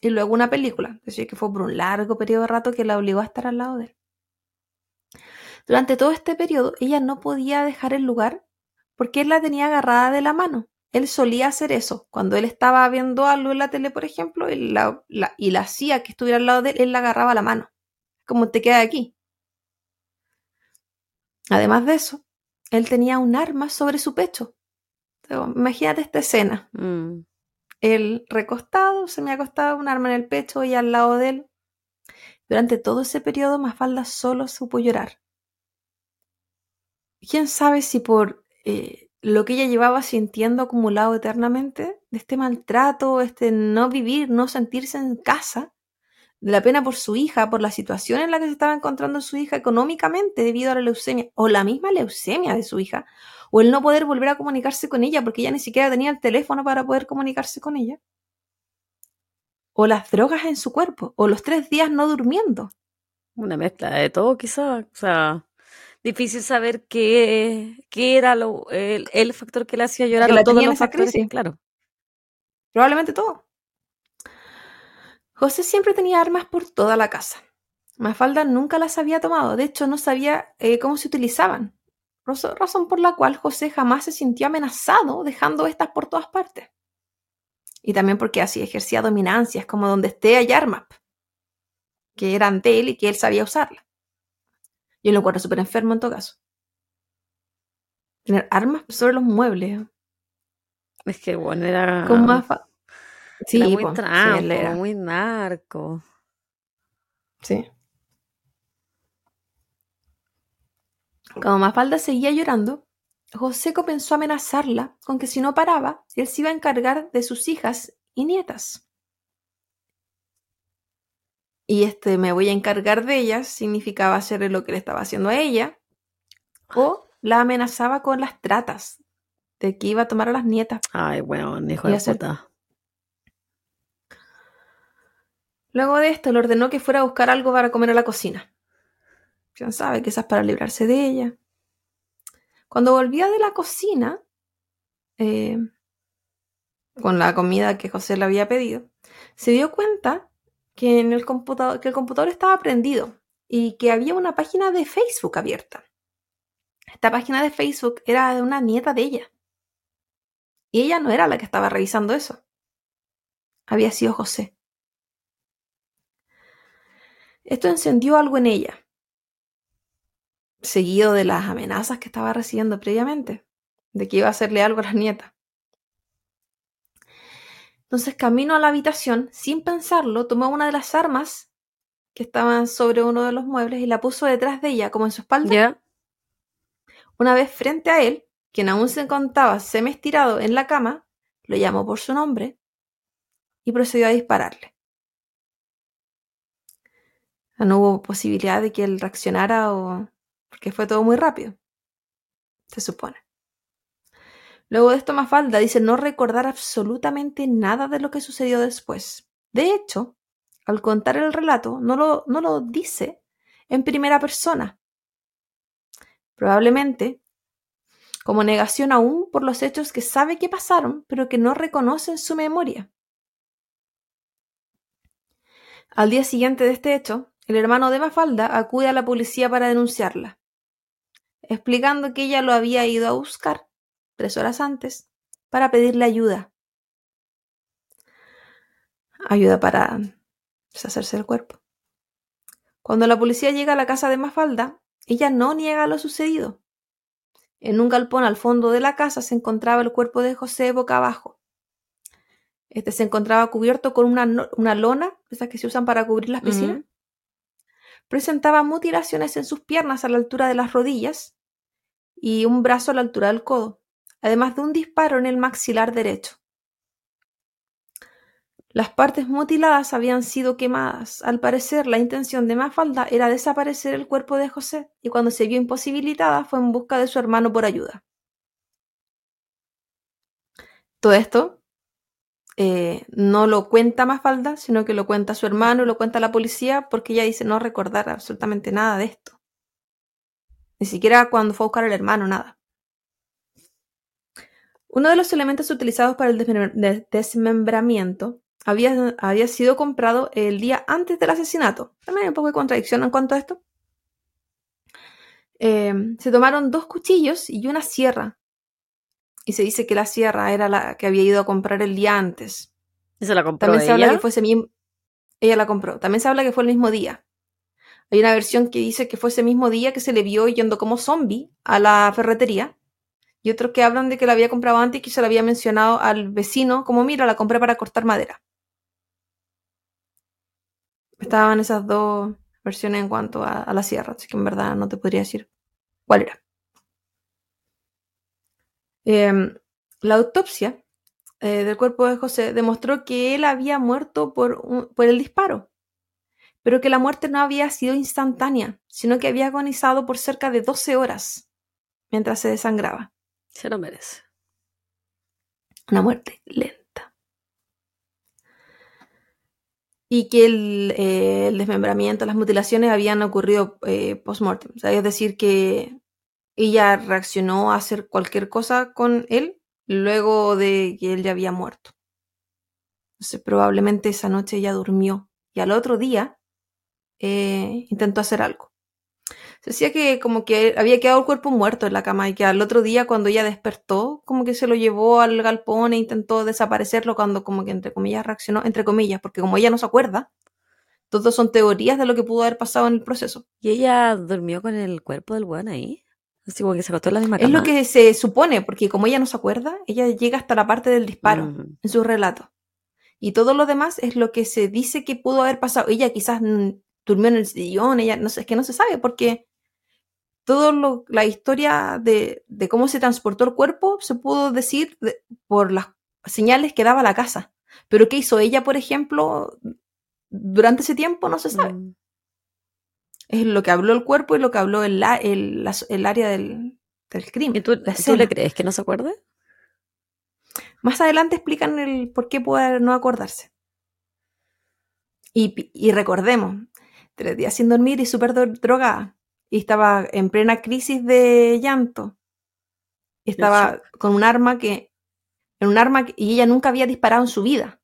y luego una película, es decir, que fue por un largo periodo de rato que la obligó a estar al lado de él. Durante todo este periodo, ella no podía dejar el lugar porque él la tenía agarrada de la mano. Él solía hacer eso. Cuando él estaba viendo algo en la tele, por ejemplo, y la, la- y la hacía que estuviera al lado de él, él la agarraba la mano. Como te queda aquí. Además de eso, él tenía un arma sobre su pecho. Entonces, imagínate esta escena. Mm. Él recostado, semi-acostado, un arma en el pecho y al lado de él. Durante todo ese periodo, Mafalda solo supo llorar. ¿Quién sabe si por eh, lo que ella llevaba sintiendo acumulado eternamente, de este maltrato, este no vivir, no sentirse en casa, de la pena por su hija, por la situación en la que se estaba encontrando su hija económicamente debido a la leucemia, o la misma leucemia de su hija, o el no poder volver a comunicarse con ella porque ella ni siquiera tenía el teléfono para poder comunicarse con ella. o las drogas en su cuerpo, o los tres días no durmiendo. Una mezcla de todo, quizás. O sea, difícil saber qué, qué era lo, el, el factor que le hacía llorar Que la todos los factores, crisis. claro. Probablemente todo. José siempre tenía armas por toda la casa. Mafalda nunca las había tomado, de hecho no sabía eh, cómo se utilizaban, razón por la cual José jamás se sintió amenazado dejando estas por todas partes. Y también porque así ejercía dominancias, como donde esté hay armas, que eran de él y que él sabía usarlas. Yo lo encuentro súper enfermo en todo caso. Tener armas sobre los muebles. Es que bueno, era, Con más fa- Sí, era muy po, trampo, era. muy narco. Sí. Como Mafalda seguía llorando, José comenzó a amenazarla con que si no paraba, él se iba a encargar de sus hijas y nietas. Y este me voy a encargar de ellas significaba hacerle lo que le estaba haciendo a ella, o la amenazaba con las tratas, de que iba a tomar a las nietas. Ay, weón, hijo de hacer- puta. Luego de esto, le ordenó que fuera a buscar algo para comer a la cocina. Quién sabe, quizás para librarse de ella. Cuando volvía de la cocina, eh, con la comida que José le había pedido, se dio cuenta que, en el computador, que el computador estaba prendido y que había una página de Facebook abierta. Esta página de Facebook era de una nieta de ella. Y ella no era la que estaba revisando eso. Había sido José. Esto encendió algo en ella, seguido de las amenazas que estaba recibiendo previamente, de que iba a hacerle algo a las nietas. Entonces, camino a la habitación, sin pensarlo, tomó una de las armas que estaban sobre uno de los muebles y la puso detrás de ella, como en su espalda. Una vez frente a él, quien aún se encontraba semi-estirado en la cama, lo llamó por su nombre y procedió a dispararle. No hubo posibilidad de que él reaccionara o... porque fue todo muy rápido, se supone. Luego de esto, Mafalda dice no recordar absolutamente nada de lo que sucedió después. De hecho, al contar el relato, no lo, no lo dice en primera persona. Probablemente como negación aún por los hechos que sabe que pasaron, pero que no reconoce en su memoria. Al día siguiente de este hecho, el hermano de Mafalda acude a la policía para denunciarla, explicando que ella lo había ido a buscar tres horas antes para pedirle ayuda. Ayuda para deshacerse del cuerpo. Cuando la policía llega a la casa de Mafalda, ella no niega lo sucedido. En un galpón al fondo de la casa se encontraba el cuerpo de José boca abajo. Este se encontraba cubierto con una, una lona, esas que se usan para cubrir las piscinas. Presentaba mutilaciones en sus piernas a la altura de las rodillas y un brazo a la altura del codo, además de un disparo en el maxilar derecho. Las partes mutiladas habían sido quemadas. Al parecer, la intención de Mafalda era desaparecer el cuerpo de José, y cuando se vio imposibilitada fue en busca de su hermano por ayuda. Todo esto eh, no lo cuenta Mafalda, sino que lo cuenta su hermano y lo cuenta la policía, porque ella dice no recordar absolutamente nada de esto. Ni siquiera cuando fue a buscar al hermano, nada. Uno de los elementos utilizados para el desmem- de- desmembramiento había, había sido comprado el día antes del asesinato. También hay un poco de contradicción en cuanto a esto. Eh, se tomaron dos cuchillos y una sierra. Y se dice que la sierra era la que había ido a comprar el día antes. ¿Y se la compró También se habla ella? que fue ese mismo. Ella la compró. También se habla que fue el mismo día. Hay una versión que dice que fue ese mismo día que se le vio yendo como zombie a la ferretería. Y otros que hablan de que la había comprado antes y que se la había mencionado al vecino, como mira, la compré para cortar madera. Estaban esas dos versiones en cuanto a, la sierra, así que en verdad no te podría decir cuál era. Em, la autopsia eh, del cuerpo de José demostró que él había muerto por, por el disparo, pero que la muerte no había sido instantánea, sino que había agonizado por cerca de 12 horas mientras se desangraba. Se lo merece. Una muerte lenta. y que el, eh, desmembramiento, las mutilaciones habían ocurrido eh, post-mortem. Es decir, que ella reaccionó a hacer cualquier cosa con él luego de que él ya había muerto. Entonces, probablemente esa noche ella durmió y al otro día eh, intentó hacer algo. Se decía que como que había quedado el cuerpo muerto en la cama y que al otro día cuando ella despertó, como que se lo llevó al galpón e intentó desaparecerlo cuando como que entre comillas reaccionó, entre comillas, porque como ella no se acuerda, todos son teorías de lo que pudo haber pasado en el proceso. ¿Y ella durmió con el cuerpo del buen ahí? Así como que se acostó en la misma Es cama. lo que se supone, porque como ella no se acuerda, ella llega hasta la parte del disparo Mm. en su relato. Y todo lo demás es lo que se dice que pudo haber pasado. Ella quizás durmió en el sillón, ella no sé, es que no se sabe, porque todo lo, la historia de, de cómo se transportó el cuerpo se pudo decir de- por las señales que daba la casa. Pero qué hizo ella, por ejemplo, durante ese tiempo no se sabe. Mm. Es lo que habló el cuerpo y lo que habló el, la- el, el área del, del crimen. ¿Y tú, le crees que no se acuerde? Más adelante explican el por qué puede no acordarse. Y, y recordemos, tres días sin dormir y súper dro- drogada. Y estaba en plena crisis de llanto. Estaba con un arma que. En un arma que, y ella nunca había disparado en su vida.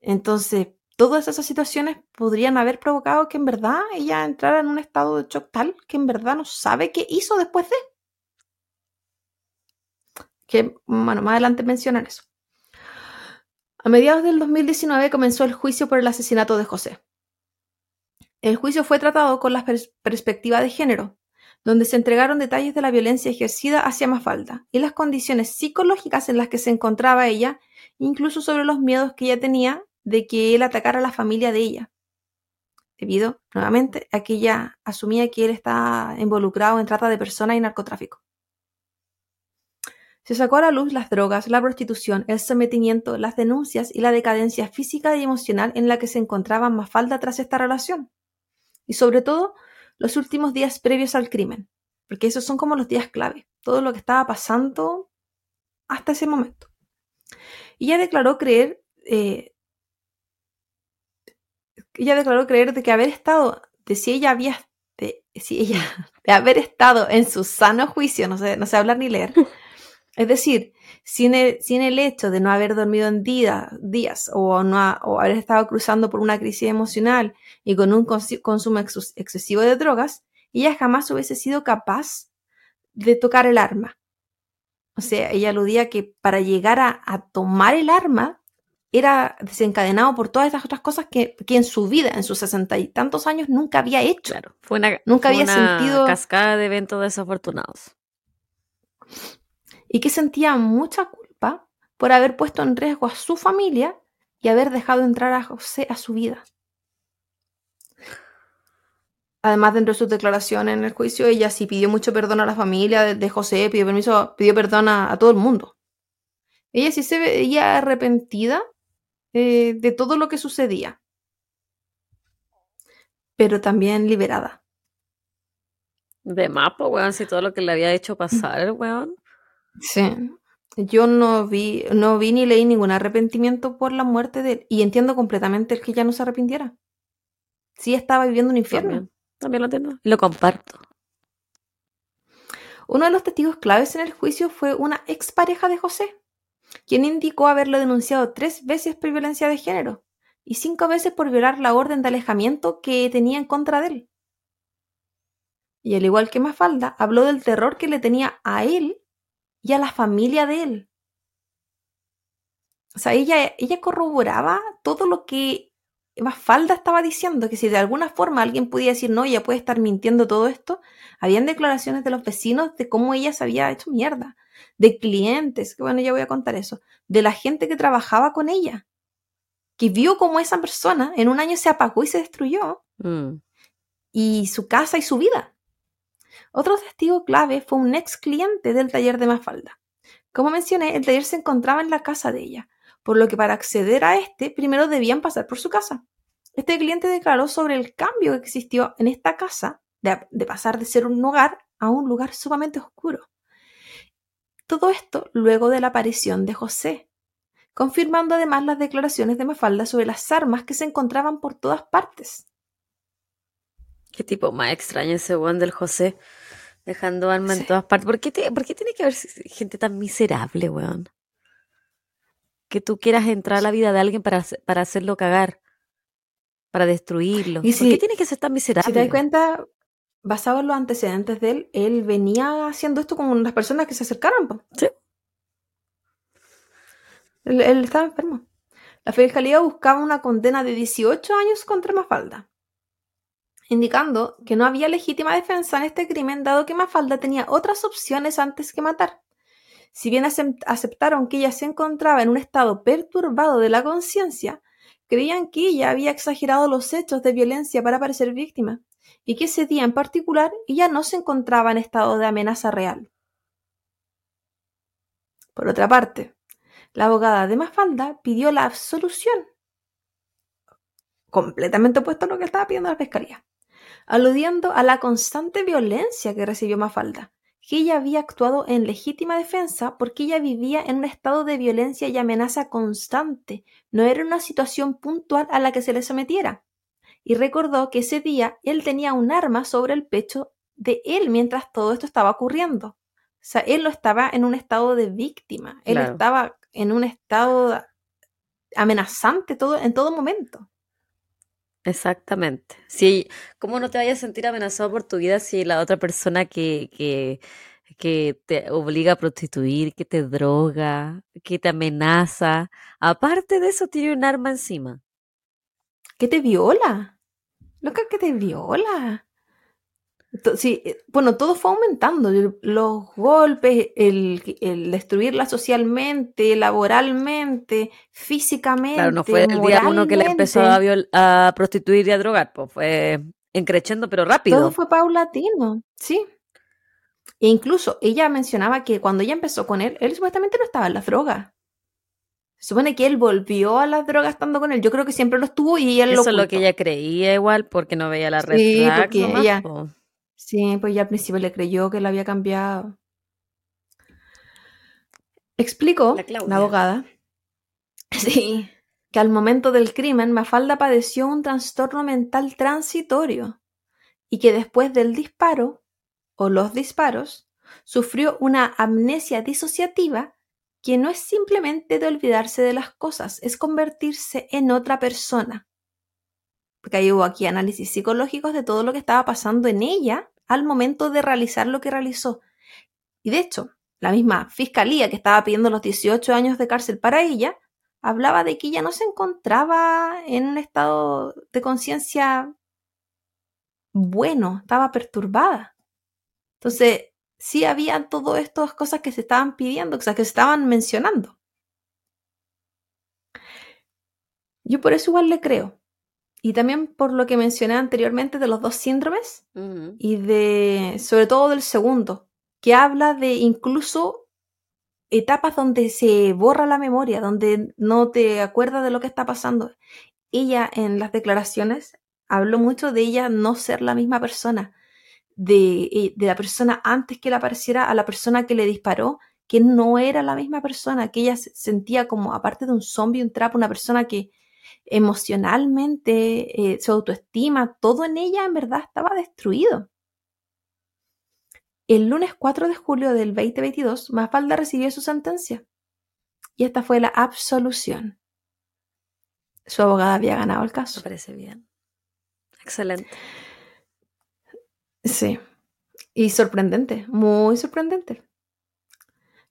Entonces, todas esas situaciones podrían haber provocado que en verdad ella entrara en un estado de shock tal que en verdad no sabe qué hizo después de. Que, bueno, más adelante mencionan eso. A mediados del 2019 comenzó el juicio por el asesinato de José. El juicio fue tratado con la pers- perspectiva de género, donde se entregaron detalles de la violencia ejercida hacia Mafalda y las condiciones psicológicas en las que se encontraba ella, incluso sobre los miedos que ella tenía de que él atacara a la familia de ella, debido, nuevamente, a que ella asumía que él estaba involucrado en trata de personas y narcotráfico. Se sacó a la luz las drogas, la prostitución, el sometimiento, las denuncias y la decadencia física y emocional en la que se encontraba Mafalda tras esta relación. Y sobre todo, los últimos días previos al crimen, porque esos son como los días clave, todo lo que estaba pasando hasta ese momento. Y ella declaró creer, eh, declaró creer de que haber estado, de si ella había, de, si ella, de haber estado en su sano juicio, no sé, no sé hablar ni leer, es decir, sin el, sin el hecho de no haber dormido en día- días o, no ha- o haber estado cruzando por una crisis emocional y con un consumo excesivo de drogas, ella jamás hubiese sido capaz de tocar el arma. O sea, ella aludía que para llegar a, a tomar el arma era desencadenado por todas esas otras cosas que, que en su vida, en sus sesenta y tantos años, nunca había hecho. Claro. Fue una, Nunca fue había una sentido- cascada de eventos desafortunados. Y que sentía mucha culpa por haber puesto en riesgo a su familia y haber dejado entrar a José a su vida. Además, dentro de sus declaraciones en el juicio, ella sí pidió mucho perdón a la familia de, de José, pidió permiso, pidió perdón a, a todo el mundo. Ella sí se veía arrepentida eh, de todo lo que sucedía, pero también liberada. De mapa, weón, si todo lo que le había hecho pasar, weón. Sí. Yo no vi, no vi ni leí ningún arrepentimiento por la muerte de él. Y entiendo completamente el que ya no se arrepintiera. Sí estaba viviendo un infierno. También, también lo entiendo. Lo comparto. Uno de los testigos claves en el juicio fue una expareja de José, quien indicó haberlo denunciado tres veces por violencia de género y cinco veces por violar la orden de alejamiento que tenía en contra de él. Y al igual que Mafalda, habló del terror que le tenía a él y a la familia de él. O sea, ella, ella corroboraba todo lo que Mafalda estaba diciendo, que si de alguna forma alguien podía decir, no, ella puede estar mintiendo todo esto, habían declaraciones de los vecinos de cómo ella se había hecho mierda, de clientes, que bueno, ya voy a contar eso, de la gente que trabajaba con ella, que vio cómo esa persona en un año se apagó y se destruyó, Mm. y su casa y su vida. Otro testigo clave fue un ex cliente del taller de Mafalda. Como mencioné, el taller se encontraba en la casa de ella, por lo que para acceder a este primero debían pasar por su casa. Este cliente declaró sobre el cambio que existió en esta casa de, pasar de ser un hogar a un lugar sumamente oscuro. Todo esto luego de la aparición de José. confirmando además las declaraciones de Mafalda sobre las armas que se encontraban por todas partes. Qué tipo más extraño ese weón del José, dejando armas Sí. en todas partes. ¿Por qué, te- por qué tiene que haber gente tan miserable, weón? Que tú quieras entrar a la vida de alguien para, para hacerlo cagar, para destruirlo. Y ¿Por si- qué tiene que ser tan miserable? Si te das cuenta, basado en los antecedentes de él, él venía haciendo esto con las personas que se acercaron. po. Sí. Él, él estaba enfermo. La fiscalía buscaba una condena de 18 años contra Mafalda, indicando que no había legítima defensa en este crimen dado que Mafalda tenía otras opciones antes que matar. Si bien acep- aceptaron que ella se encontraba en un estado perturbado de la conciencia, creían que ella había exagerado los hechos de violencia para parecer víctima y que ese día en particular ella no se encontraba en estado de amenaza real. Por otra parte, la abogada de Mafalda pidió la absolución, completamente opuesto a lo que estaba pidiendo la fiscalía, aludiendo a la constante violencia que recibió Mafalda, que ella había actuado en legítima defensa porque ella vivía en un estado de violencia y amenaza constante, no era una situación puntual a la que se le sometiera y recordó que ese día él tenía un arma sobre el pecho de él mientras todo esto estaba ocurriendo. O sea, él no estaba en un estado de víctima, él Claro. estaba en un estado amenazante todo, en todo momento. Exactamente. Si, ¿cómo no te vayas a sentir amenazado por tu vida si la otra persona que, que, que te obliga a prostituir, que te droga, que te amenaza, aparte de eso tiene un arma encima? ¿Qué te viola? Loca, que te viola. Sí, eh, bueno, todo fue aumentando. Los golpes, el, el destruirla socialmente, laboralmente, físicamente. Claro, no fue el día uno que le empezó a, moralmente. viol- a prostituir y a drogar, pues fue encrechendo, pero Todo rápido. fue paulatino, sí. E incluso ella mencionaba que cuando ella empezó con él, él supuestamente no estaba en las drogas. Se supone que él volvió a las drogas estando con él. Yo creo que siempre lo estuvo y él lo Eso es lo que ella creía igual, porque no veía la red Sí, flag porque nomás, ella-. Sí, pues ya al principio le creyó que lo había cambiado. Explicó La la abogada, sí, que al momento del crimen Mafalda padeció un trastorno mental transitorio y que después del disparo o los disparos sufrió una amnesia disociativa que no es simplemente de olvidarse de las cosas, es convertirse en otra persona. Porque ahí hubo aquí análisis psicológicos de todo lo que estaba pasando en ella al momento de realizar lo que realizó. Y de hecho, la misma fiscalía que estaba pidiendo los 18 años de cárcel para ella, hablaba de que ella no se encontraba en un estado de conciencia bueno, estaba perturbada. Entonces, sí había todas estas cosas que se estaban pidiendo, o sea, que se estaban mencionando. Yo por eso igual le creo. Y también por lo que mencioné anteriormente de los dos síndromes y de, sobre todo del segundo, que habla de incluso etapas donde se borra la memoria, donde no te acuerdas de lo que está pasando. Ella en las declaraciones habló mucho de ella no ser la misma persona, de, eh, de la persona antes que le apareciera a la persona que le disparó, que no era la misma persona, que ella se sentía como, aparte de un zombie, un trapo, una persona que emocionalmente, eh, su autoestima, todo en ella en verdad estaba destruido. El lunes 4 de julio del 2022, Mafalda recibió su sentencia. Y esta fue la absolución. Su abogada había ganado el Me caso. parece bien. Excelente. Sí. Y sorprendente, muy sorprendente.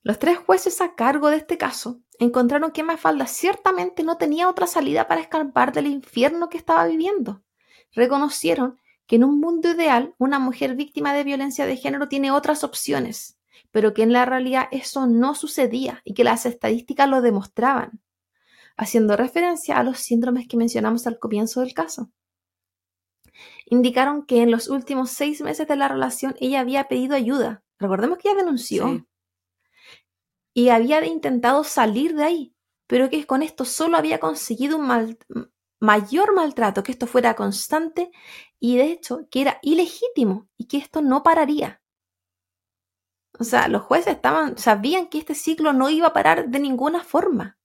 Los tres jueces a cargo de este caso encontraron que Mafalda ciertamente no tenía otra salida para escapar del infierno que estaba viviendo. Reconocieron que en un mundo ideal una mujer víctima de violencia de género tiene otras opciones, pero que en la realidad eso no sucedía y que las estadísticas lo demostraban, haciendo referencia a los síndromes que mencionamos al comienzo del caso. Indicaron que en los últimos seis meses de la relación ella había pedido ayuda. Recordemos que ella denunció. Y había intentado salir de ahí, pero que con esto solo había conseguido un mal- mayor maltrato, que esto fuera constante y de hecho que era ilegítimo y que esto no pararía. O sea, los jueces estaban, sabían que este ciclo no iba a parar de ninguna forma.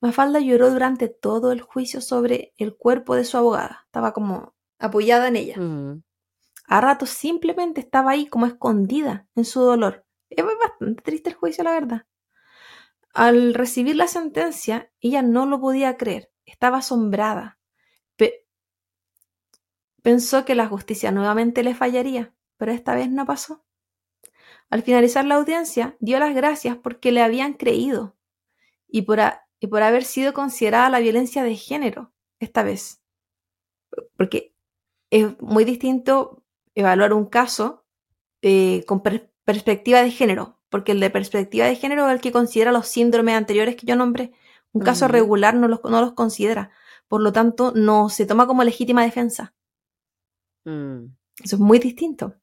Mafalda lloró durante todo el juicio sobre el cuerpo de su abogada. Estaba como apoyada en ella. Mm. A ratos simplemente estaba ahí como escondida en su dolor. Es bastante triste el juicio, la verdad. Al recibir la sentencia, ella no lo podía creer. Estaba asombrada. Pe- pensó que la justicia nuevamente le fallaría, pero esta vez no pasó. Al finalizar la audiencia, dio las gracias porque le habían creído y por, y por haber sido considerada la violencia de género esta vez. Porque es muy distinto evaluar un caso eh, con per- perspectiva de género, porque el de perspectiva de género es el que considera los síndromes anteriores que yo nombré. Un caso regular no los, no los considera, por lo tanto no se toma como legítima defensa. Mm. Eso es muy distinto.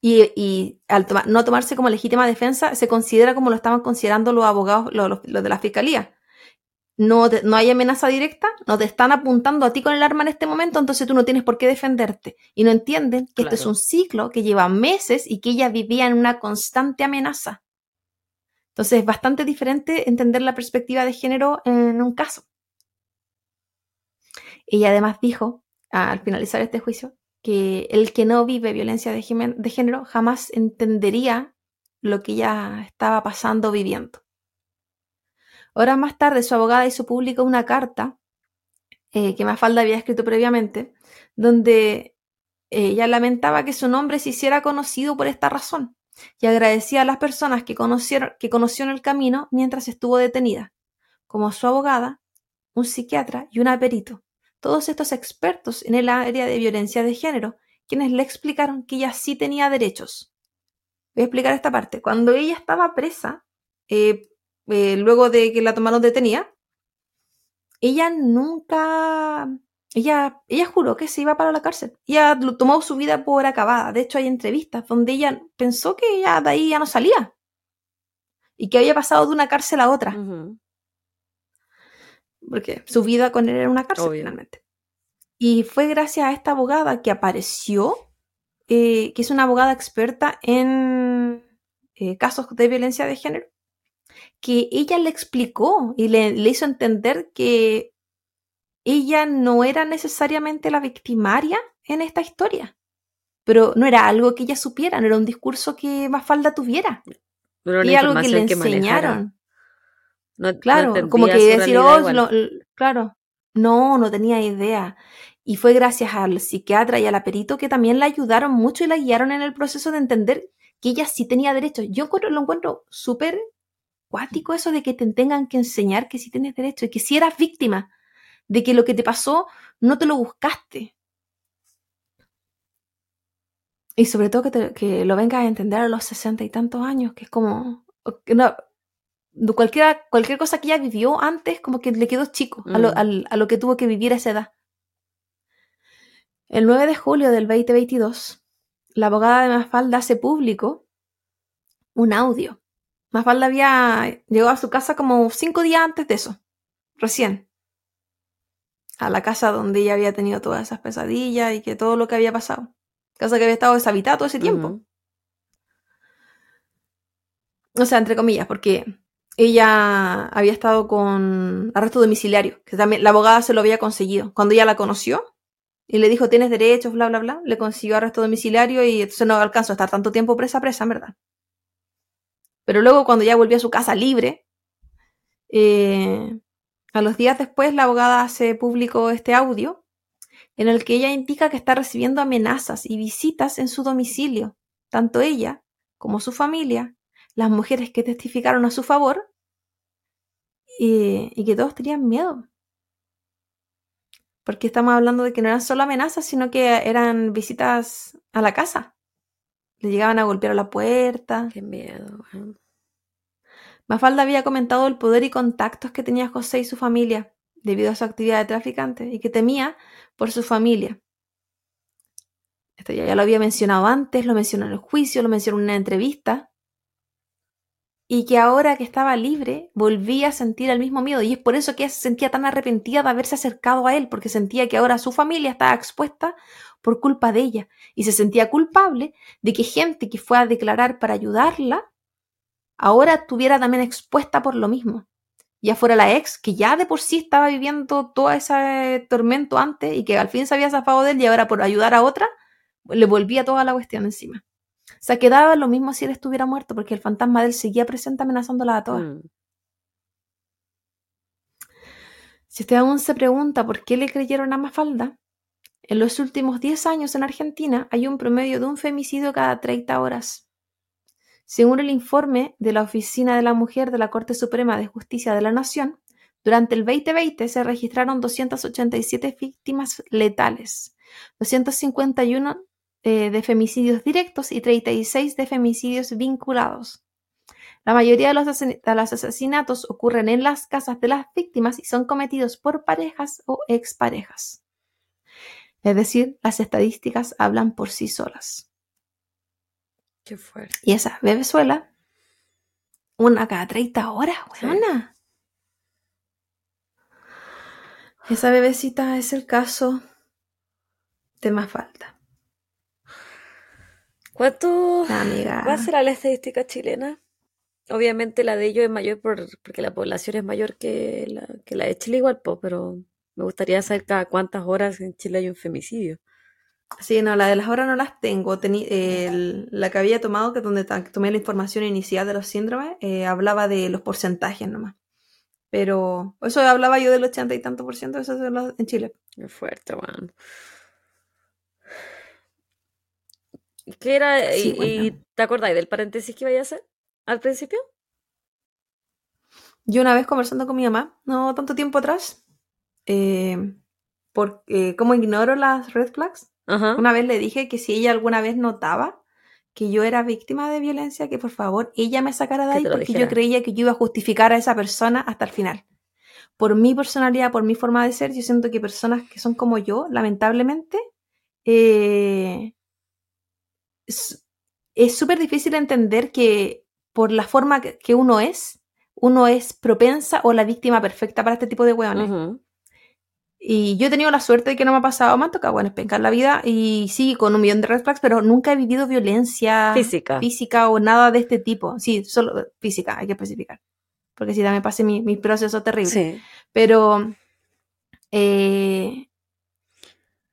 Y, y al toma- no tomarse como legítima defensa, se considera como lo estaban considerando los abogados, los de la fiscalía. No, te- no hay amenaza directa, no te están apuntando a ti con el arma en este momento, entonces tú no tienes por qué defenderte. Y no entienden que este es un ciclo que lleva meses y que ella vivía en una constante amenaza. Entonces es bastante diferente entender la perspectiva de género en un caso. Ella además dijo, al finalizar este juicio, que el que no vive violencia de, de género jamás entendería lo que ella estaba pasando viviendo. Horas más tarde, su abogada hizo pública una carta eh, que Mafalda había escrito previamente, donde ella lamentaba que su nombre se hiciera conocido por esta razón y agradecía a las personas que, conocieron, que conoció en el camino mientras estuvo detenida, como su abogada, un psiquiatra y un perito, todos estos expertos en el área de violencia de género, quienes le explicaron que ella sí tenía derechos. Voy a explicar esta parte. Cuando ella estaba presa, eh, eh, luego de que la tomaron detenida, ella nunca, ella, ella juró que se iba para la cárcel. Ella lo- tomó su vida por acabada. De hecho, hay entrevistas donde ella pensó que ella de ahí ya no salía. Y que había pasado de una cárcel a otra. Porque su vida con él era una cárcel Obvio. finalmente. Y fue gracias a esta abogada que apareció, eh, que es una abogada experta en eh, casos de violencia de género, que ella le explicó y le, le hizo entender que ella no era necesariamente la victimaria en esta historia. Pero no era algo que ella supiera, no era un discurso que Mafalda tuviera. Una Y algo que le que enseñaron. No- no Claro, como que decir, oh, lo- claro, no, no tenía idea. Y fue gracias al psiquiatra y al aperito que también la ayudaron mucho y la guiaron en el proceso de entender que ella sí tenía derechos. Yo encuentro- lo encuentro súper cuático eso de que te tengan que enseñar que sí tienes derechos y que sí eras víctima, de que lo que te pasó no te lo buscaste. Y sobre todo que, te- que lo vengas a entender a los sesenta y tantos años, que es como... que no- cualquiera, cualquier cosa que ella vivió antes, como que le quedó chico a, lo, Mm. al- a lo que tuvo que vivir a esa edad. El 9 de julio del 2022, la abogada de Mafalda hace público un audio. Mafalda había llegado a su casa como cinco días antes de eso, recién. A la casa donde ella había tenido todas esas pesadillas y que todo lo que había pasado. Casa que había estado deshabitada todo ese tiempo. Ujú. O sea, entre comillas, porque ella había estado con arresto domiciliario, que también la abogada se lo había conseguido. Cuando ella la conoció y le dijo tienes derechos, bla, bla, bla, le consiguió arresto domiciliario y entonces no alcanzó a estar tanto tiempo presa, presa, en verdad. Pero luego cuando ya volvió a su casa libre, eh, a los días después la abogada hace público este audio en el que ella indica que está recibiendo amenazas y visitas en su domicilio, tanto ella como su familia, las mujeres que testificaron a su favor y, y que todos tenían miedo. Porque estamos hablando de que no eran solo amenazas, sino que eran visitas a la casa. Le llegaban a golpear a la puerta. Qué miedo. Mafalda había comentado el poder y contactos que tenía José y su familia debido a su actividad de traficante y que temía por su familia. Esto ya, ya lo había mencionado antes, lo mencionó en el juicio, lo mencionó en una entrevista. Y que ahora que estaba libre volvía a sentir el mismo miedo. Y es por eso que ella se sentía tan arrepentida de haberse acercado a él, porque sentía que ahora su familia estaba expuesta por culpa de ella. Y se sentía culpable de que gente que fue a declarar para ayudarla ahora estuviera también expuesta por lo mismo. ya fuera la ex, que ya de por sí estaba viviendo todo ese tormento antes y que al fin se había zafado de él y ahora por ayudar a otra, le volvía toda la cuestión encima. O sea, quedaba lo mismo si él estuviera muerto, porque el fantasma de él seguía presente amenazándola a todas. Mm. Si usted aún se pregunta por qué le creyeron a Mafalda, en los últimos 10 años en Argentina hay un promedio de un femicidio cada 30 horas. Según el informe de la Oficina de la Mujer de la Corte Suprema de Justicia de la Nación, durante el 2020 se registraron 287 víctimas letales, 251 eh, de femicidios directos y 36 de femicidios vinculados. La mayoría de los, de los asesinatos ocurren en las casas de las víctimas y son cometidos por parejas o exparejas. Es decir, las estadísticas hablan por sí solas. Qué fuerte. Y esa bebezuela, una cada 30 horas, Sí. weona. Esa bebecita es el caso de Mafalda. ¿Cuánto La amiga. va a ser la estadística chilena? Obviamente la de ellos es mayor por, porque la población es mayor que la, que la de Chile igual, po, pero me gustaría saber cada cuántas horas en Chile hay un femicidio. Sí, no, la de las horas no las tengo. Tení- el- la que había tomado, que es donde tomé la información inicial de los síndromes, eh, hablaba de los porcentajes nomás. Pero eso hablaba yo del ochenta y tanto por ciento, eso es en Chile. Qué fuerte, weón. ¿Qué era? Sí, y, te acordáis del paréntesis que iba a hacer al principio? Yo una vez conversando con mi mamá, no tanto tiempo atrás, eh, por eh, cómo ignoro las red flags, Ajá. una vez le dije que si ella alguna vez notaba que yo era víctima de violencia, que por favor ella me sacara de ahí porque yo creía que yo iba a justificar a esa persona hasta el final. Por mi personalidad, por mi forma de ser, yo siento que personas que son como yo, lamentablemente, eh, es súper difícil entender que por la forma que, uno es, uno es propensa o la víctima perfecta para este tipo de hueones. Y yo he tenido la suerte de que no me ha pasado, me han tocado buenas pencas en la vida y sí, con un millón de red flags, pero nunca he vivido violencia Física. física o nada de este tipo. Sí, solo física, hay que especificar. Porque si también pasé mi, mi proceso terrible. Sí. Pero eh,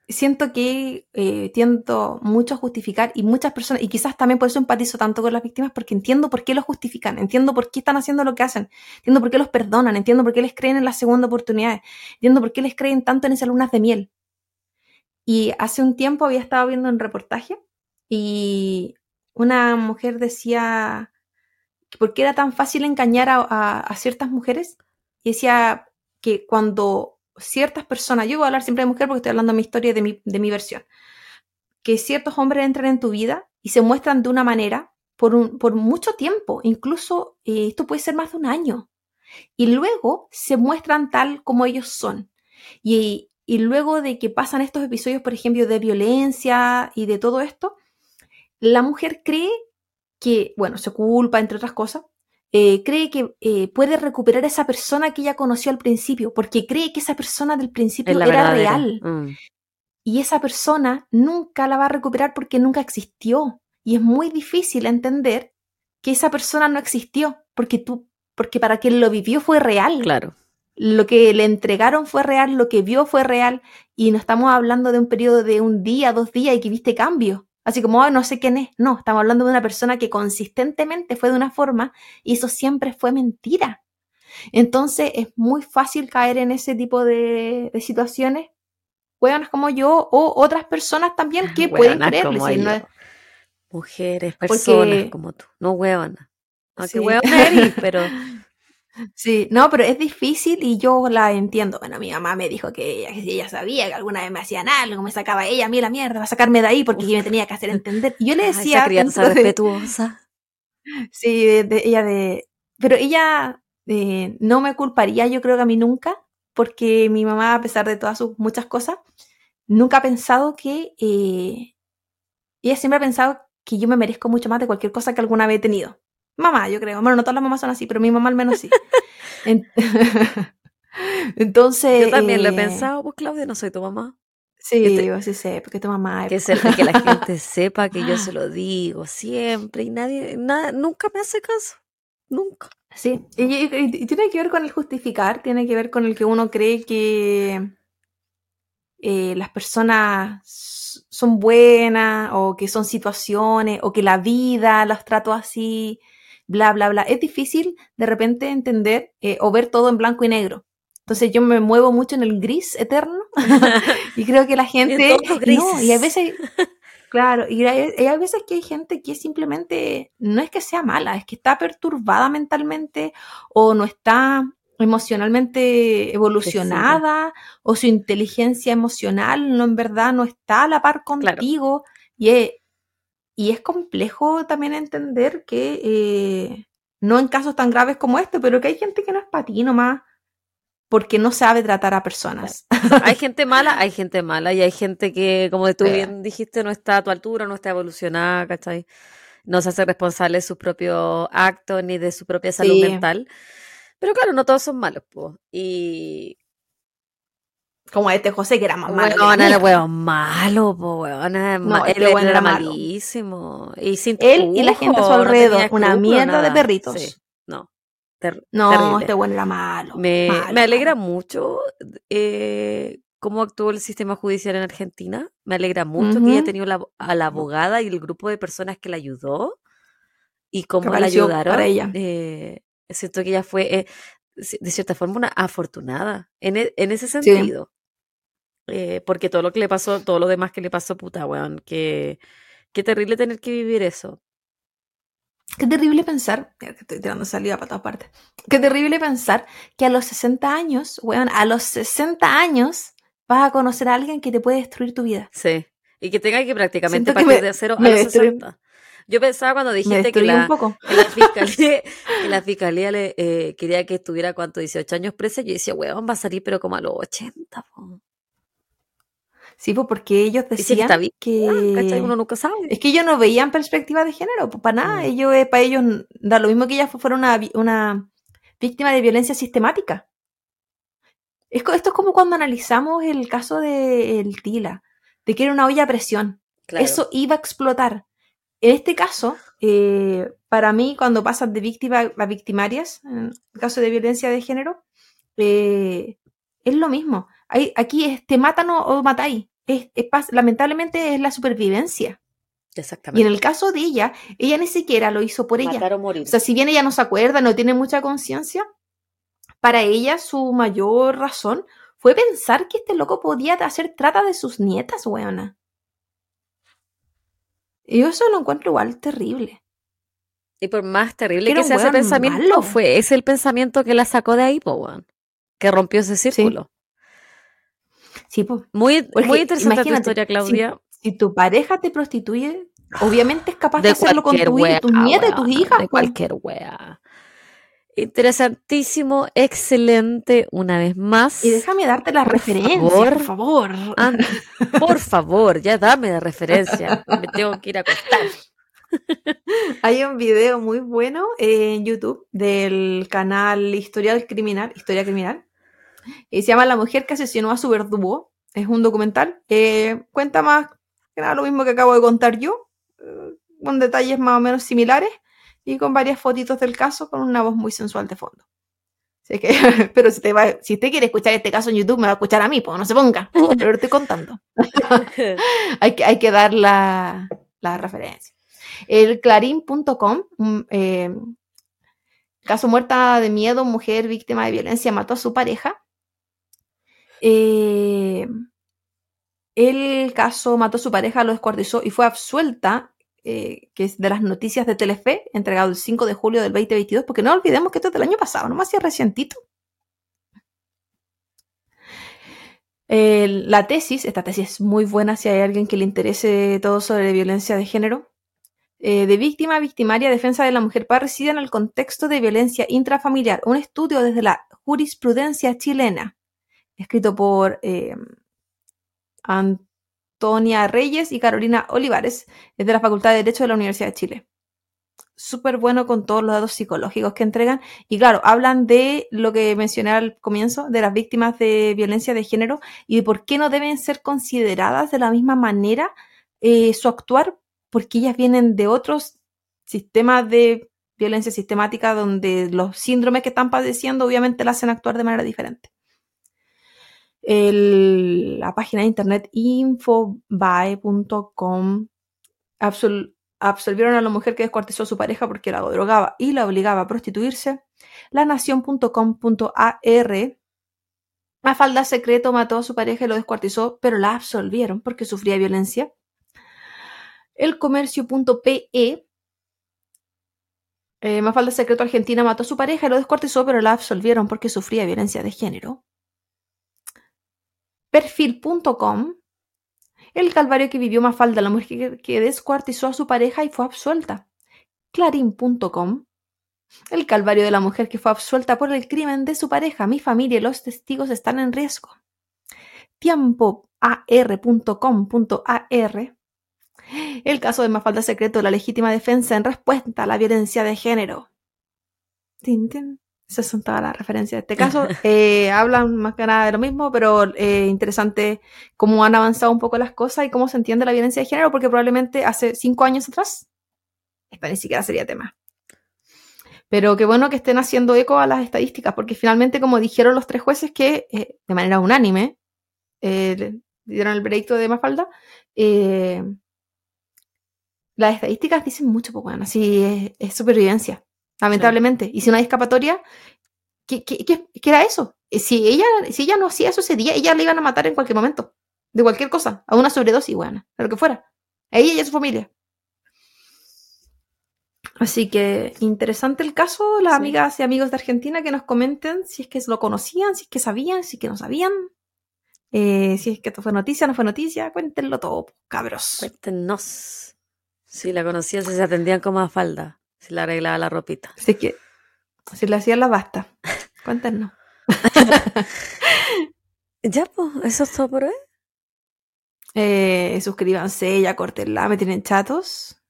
siento que eh, tiendo mucho a justificar y muchas personas, y quizás también por eso empatizo tanto con las víctimas, porque entiendo por qué lo justifican, entiendo por qué están haciendo lo que hacen, entiendo por qué los perdonan, entiendo por qué les creen en las segunda oportunidades, entiendo por qué les creen tanto en esas lunas de miel. Y hace un tiempo había estado viendo un reportaje y una mujer decía por qué era tan fácil engañar a, a- a ciertas mujeres y decía que cuando ciertas personas, yo voy a hablar siempre de mujer porque estoy hablando de mi historia de mi, de mi versión, que ciertos hombres entran en tu vida y se muestran de una manera por, un- por mucho tiempo, incluso eh, esto puede ser más de un año, y luego se muestran tal como ellos son. Y, y luego de que pasan estos episodios, por ejemplo, de violencia y de todo esto, la mujer cree que, bueno, se culpa, entre otras cosas, eh, cree que eh, puede recuperar esa persona que ella conoció al principio, porque cree que esa persona del principio era verdadera. real. Mm. Y esa persona nunca la va a recuperar porque nunca existió. Y es muy difícil entender que esa persona no existió, porque tú, porque para quien lo vivió fue real. Claro. Lo que le entregaron fue real, lo que vio fue real, y no estamos hablando de un periodo de un día, dos días y que viste cambio. Así como, "Ay, no sé quién es. No, estamos hablando de una persona que consistentemente fue de una forma y eso siempre fue mentira. Entonces es muy fácil caer en ese tipo de, de situaciones. Hueonas como yo o otras personas también que pueden Hueonas creerle. como si no es- Mujeres, personas Porque- como tú. No huevonas. Aunque Sí. huevona eres, pero Sí, no, pero es difícil y yo la entiendo. Bueno, mi mamá me dijo que ella, que ella sabía que alguna vez me hacían algo, me sacaba ella a mí la mierda, va a sacarme de ahí porque Uf. me tenía que hacer entender. Y yo le decía, esa crianza de- respetuosa. sí, de, de- ella de, pero ella eh, no me culparía, yo creo que a mí nunca, porque mi mamá, a pesar de todas sus muchas cosas, nunca ha pensado que, eh, ella siempre ha pensado que yo me merezco mucho más de cualquier cosa que alguna vez he tenido. Mamá, yo creo. Bueno, no todas las mamás son así, pero mi mamá al menos sí. En- Entonces. Yo también lo he eh, pensado, pues Claudia, no soy tu mamá. Sí, Este- yo sí sé, porque tu mamá es. Que, se- que la gente sepa que yo se lo digo siempre y nadie, nada, nunca me hace caso. nunca. Sí, y, y- y tiene que ver con el justificar, tiene que ver con el que uno cree que eh, las personas son buenas o que son situaciones o que la vida las trató así, bla, bla, bla. Es difícil de repente entender eh, o ver todo en blanco y negro. Entonces yo me muevo mucho en el gris eterno y creo que la gente... No, y a veces... Claro, y hay, y hay veces que hay gente que simplemente no es que sea mala, es que está perturbada mentalmente o no está emocionalmente evolucionada o su inteligencia emocional no en verdad no está a la par contigo y, es, y es complejo también entender que eh, no en casos tan graves como este, pero que hay gente que no es para ti nomás porque no sabe tratar a personas. Hay gente mala, hay gente mala y hay gente que, como tú bien dijiste, no está a tu altura, no está evolucionada, ¿cachai? No se hace responsable de sus propios actos ni de su propia salud Sí. mental. Pero claro, no todos son malos, po. Y Como este José que era más malo. la Weón, era malo, po, weón. era ma- No, este él weón era era malo. malísimo. Y sin Él y la gente a su no alrededor, tenía una mierda de perritos. Sí, no. ter- No, terrible. este bueno era malo. Me, malo, me alegra malo. mucho eh, cómo actuó el sistema judicial en Argentina. Me alegra mucho que haya tenido la- a la abogada y el grupo de personas que la ayudó y cómo la ayudaron. para ella. Eh, siento que ella fue, eh, de cierta forma, una afortunada en, e- en ese sentido. Eh, porque todo lo que le pasó, todo lo demás que le pasó, puta, weón, que, qué terrible tener que vivir eso. Qué terrible pensar, que estoy tirando saliva para todas partes. Qué terrible pensar que a los 60 años, weón, a los 60 años vas a conocer a alguien que te puede destruir tu vida. Sí. Y que tenga que prácticamente Siento que partir me- de cero a los destruye- 60. Yo pensaba cuando dijiste que la, poco. que la fiscalía, que la fiscalía le, eh, quería que estuviera, ¿cuánto? 18 años presa. Yo decía, weón, va a salir, pero como a los 80. po. Sí, pues porque ellos que decían bien, que... Uno nunca sabe. Es que ellos no veían perspectiva de género, pues para nada. Mm. Ellos, eh, para ellos da lo mismo que ella fu- fuera una, víctima de violencia sistemática. Es esto es como cuando analizamos el caso de el Tila, de que era una olla a presión. Claro. Eso iba a explotar. En este caso, eh, para mí, cuando pasas de víctima a victimarias, en el caso de violencia de género, eh, es lo mismo. Hay, aquí es te matan o, o matáis. Es, es lamentablemente es la supervivencia. Y Exactamente. en el caso de ella, ella ni siquiera lo hizo por ella. Matar o morir. O sea, si bien ella no se acuerda, no tiene mucha conciencia, para ella su mayor razón fue pensar que este loco podía hacer trata de sus nietas, weona. Y yo eso lo encuentro igual terrible. y por más terrible que sea ese pensamiento, malo. fue ese el pensamiento que la sacó de ahí, po, weón. Que rompió ese círculo. Sí, pues. Muy, Porque muy interesante tu historia, Claudia. Si tu pareja te prostituye, obviamente es capaz de, de hacerlo con tu hija, wea, tus nietas y tus hijas. De cualquier wea. Interesantísimo, excelente, una vez más. Y déjame darte la Por referencia, favor. por favor. Por favor, ya dame la referencia. Me tengo que ir a acostar. Hay un video muy bueno en YouTube del canal Historial Criminal, Historia Criminal, y se llama La mujer que asesinó a su verdugo. Es un documental. eh, cuenta más que nada lo mismo que acabo de contar yo, eh, con detalles más o menos similares y con varias fotitos del caso con una voz muy sensual de fondo. Así que, pero si, te va, si usted quiere escuchar este caso en YouTube, me va a escuchar a mí, pues no se ponga. Pero lo estoy contando. hay, que, hay que dar la, la referencia. El clarín.com, un, eh, caso muerta de miedo, mujer víctima de violencia mató a su pareja. Eh, el caso mató a su pareja, lo descuartizó y fue absuelta, eh, que es de las noticias de Telefe, entregado el 5 de julio del 2022, porque no olvidemos que esto es del año pasado, nomás es recientito. La tesis, esta tesis es muy buena si hay alguien que le interese todo sobre violencia de género, eh, de víctima, victimaria, defensa de la mujer parecida en el contexto de violencia intrafamiliar, un estudio desde la jurisprudencia chilena, escrito por eh, Antonia Reyes y Carolina Olivares, es de la Facultad de Derecho de la Universidad de Chile. Súper bueno con todos los datos psicológicos que entregan. Y claro, hablan de lo que mencioné al comienzo, de las víctimas de violencia de género y de por qué no deben ser consideradas de la misma manera eh, su actuar, porque ellas vienen de otros sistemas de violencia sistemática donde los síndromes que están padeciendo obviamente la hacen actuar de manera diferente. La página de internet infobae.com absol- absolvieron a la mujer que descuartizó a su pareja porque la drogaba y la obligaba a prostituirse. La nación.com.ar Mafalda secreto mató a su pareja y lo descuartizó, pero la absolvieron porque sufría violencia. El comercio.pe eh, Mafalda secreto Argentina mató a su pareja y lo descuartizó, pero la absolvieron porque sufría violencia de género. Perfil.com El calvario que vivió Mafalda, la mujer que, descuartizó a su pareja y fue absuelta. Clarín.com El calvario de la mujer que fue absuelta por el crimen de su pareja. Mi familia y los testigos están en riesgo. Tiempoar.com.ar El caso de Mafalda Secreto, la legítima defensa en respuesta a la violencia de género. Tin, tin. Esas son todas las referencias de este caso. Eh, hablan más que nada de lo mismo, pero eh, interesante cómo han avanzado un poco las cosas y cómo se entiende la violencia de género, porque probablemente hace cinco años atrás, esta ni siquiera sería tema. Pero qué bueno que estén haciendo eco a las estadísticas, porque finalmente, como dijeron los tres jueces que eh, de manera unánime eh, dieron el veredicto de Mafalda, las estadísticas dicen mucho, pues bueno, así es, es supervivencia, lamentablemente. Y si no hay escapatoria, ¿qué, qué, qué- qué era eso? Eh, Si ella, si ella no hacía eso ese día, ella le iban a matar en cualquier momento, de cualquier cosa, a una sobredosis, bueno, de lo que fuera. A ella y a su familia. Así que interesante el caso, las Sí. amigas y amigos de Argentina que nos comenten si es que lo conocían, si es que sabían, si es que no sabían, eh, si es que esto fue noticia, no fue noticia, cuéntenlo todo, cabros. Cuéntenos. Si la conocían, si se atendían como a falda. Si la arreglaba la ropita. Así que, si le hacían la basta, cuéntenos. Ya, pues, eso es todo por hoy. Eh, suscríbanse, ya cortenla, me tienen chatos.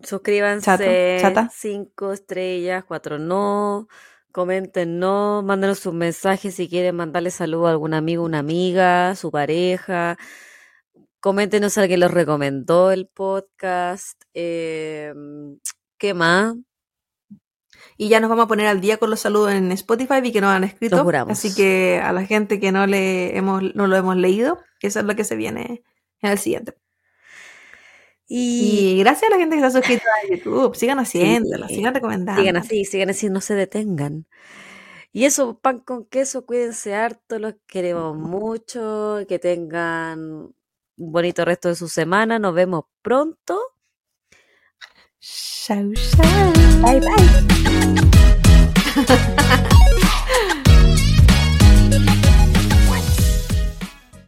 Suscríbanse. Chato, chata. Cinco estrellas, cuatro no. Comenten no. Mándenos sus mensajes si quieren mandarle saludo a algún amigo, una amiga, su pareja. Coméntenos al que los recomendó el podcast. Eh, ¿Qué más? Y ya nos vamos a poner al día con los saludos en Spotify y que nos han escrito. Así que a la gente que no le hemos, no lo hemos leído, eso es lo que se viene en el siguiente. Y, Y gracias a la gente que se ha suscrito a YouTube. Sigan haciéndolo, Sí. sigan recomendando. sigan así, sigan así, no se detengan. Y eso, pan con queso, cuídense harto, los queremos mucho, que tengan un bonito resto de su semana, nos vemos pronto. So, so. Bye bye.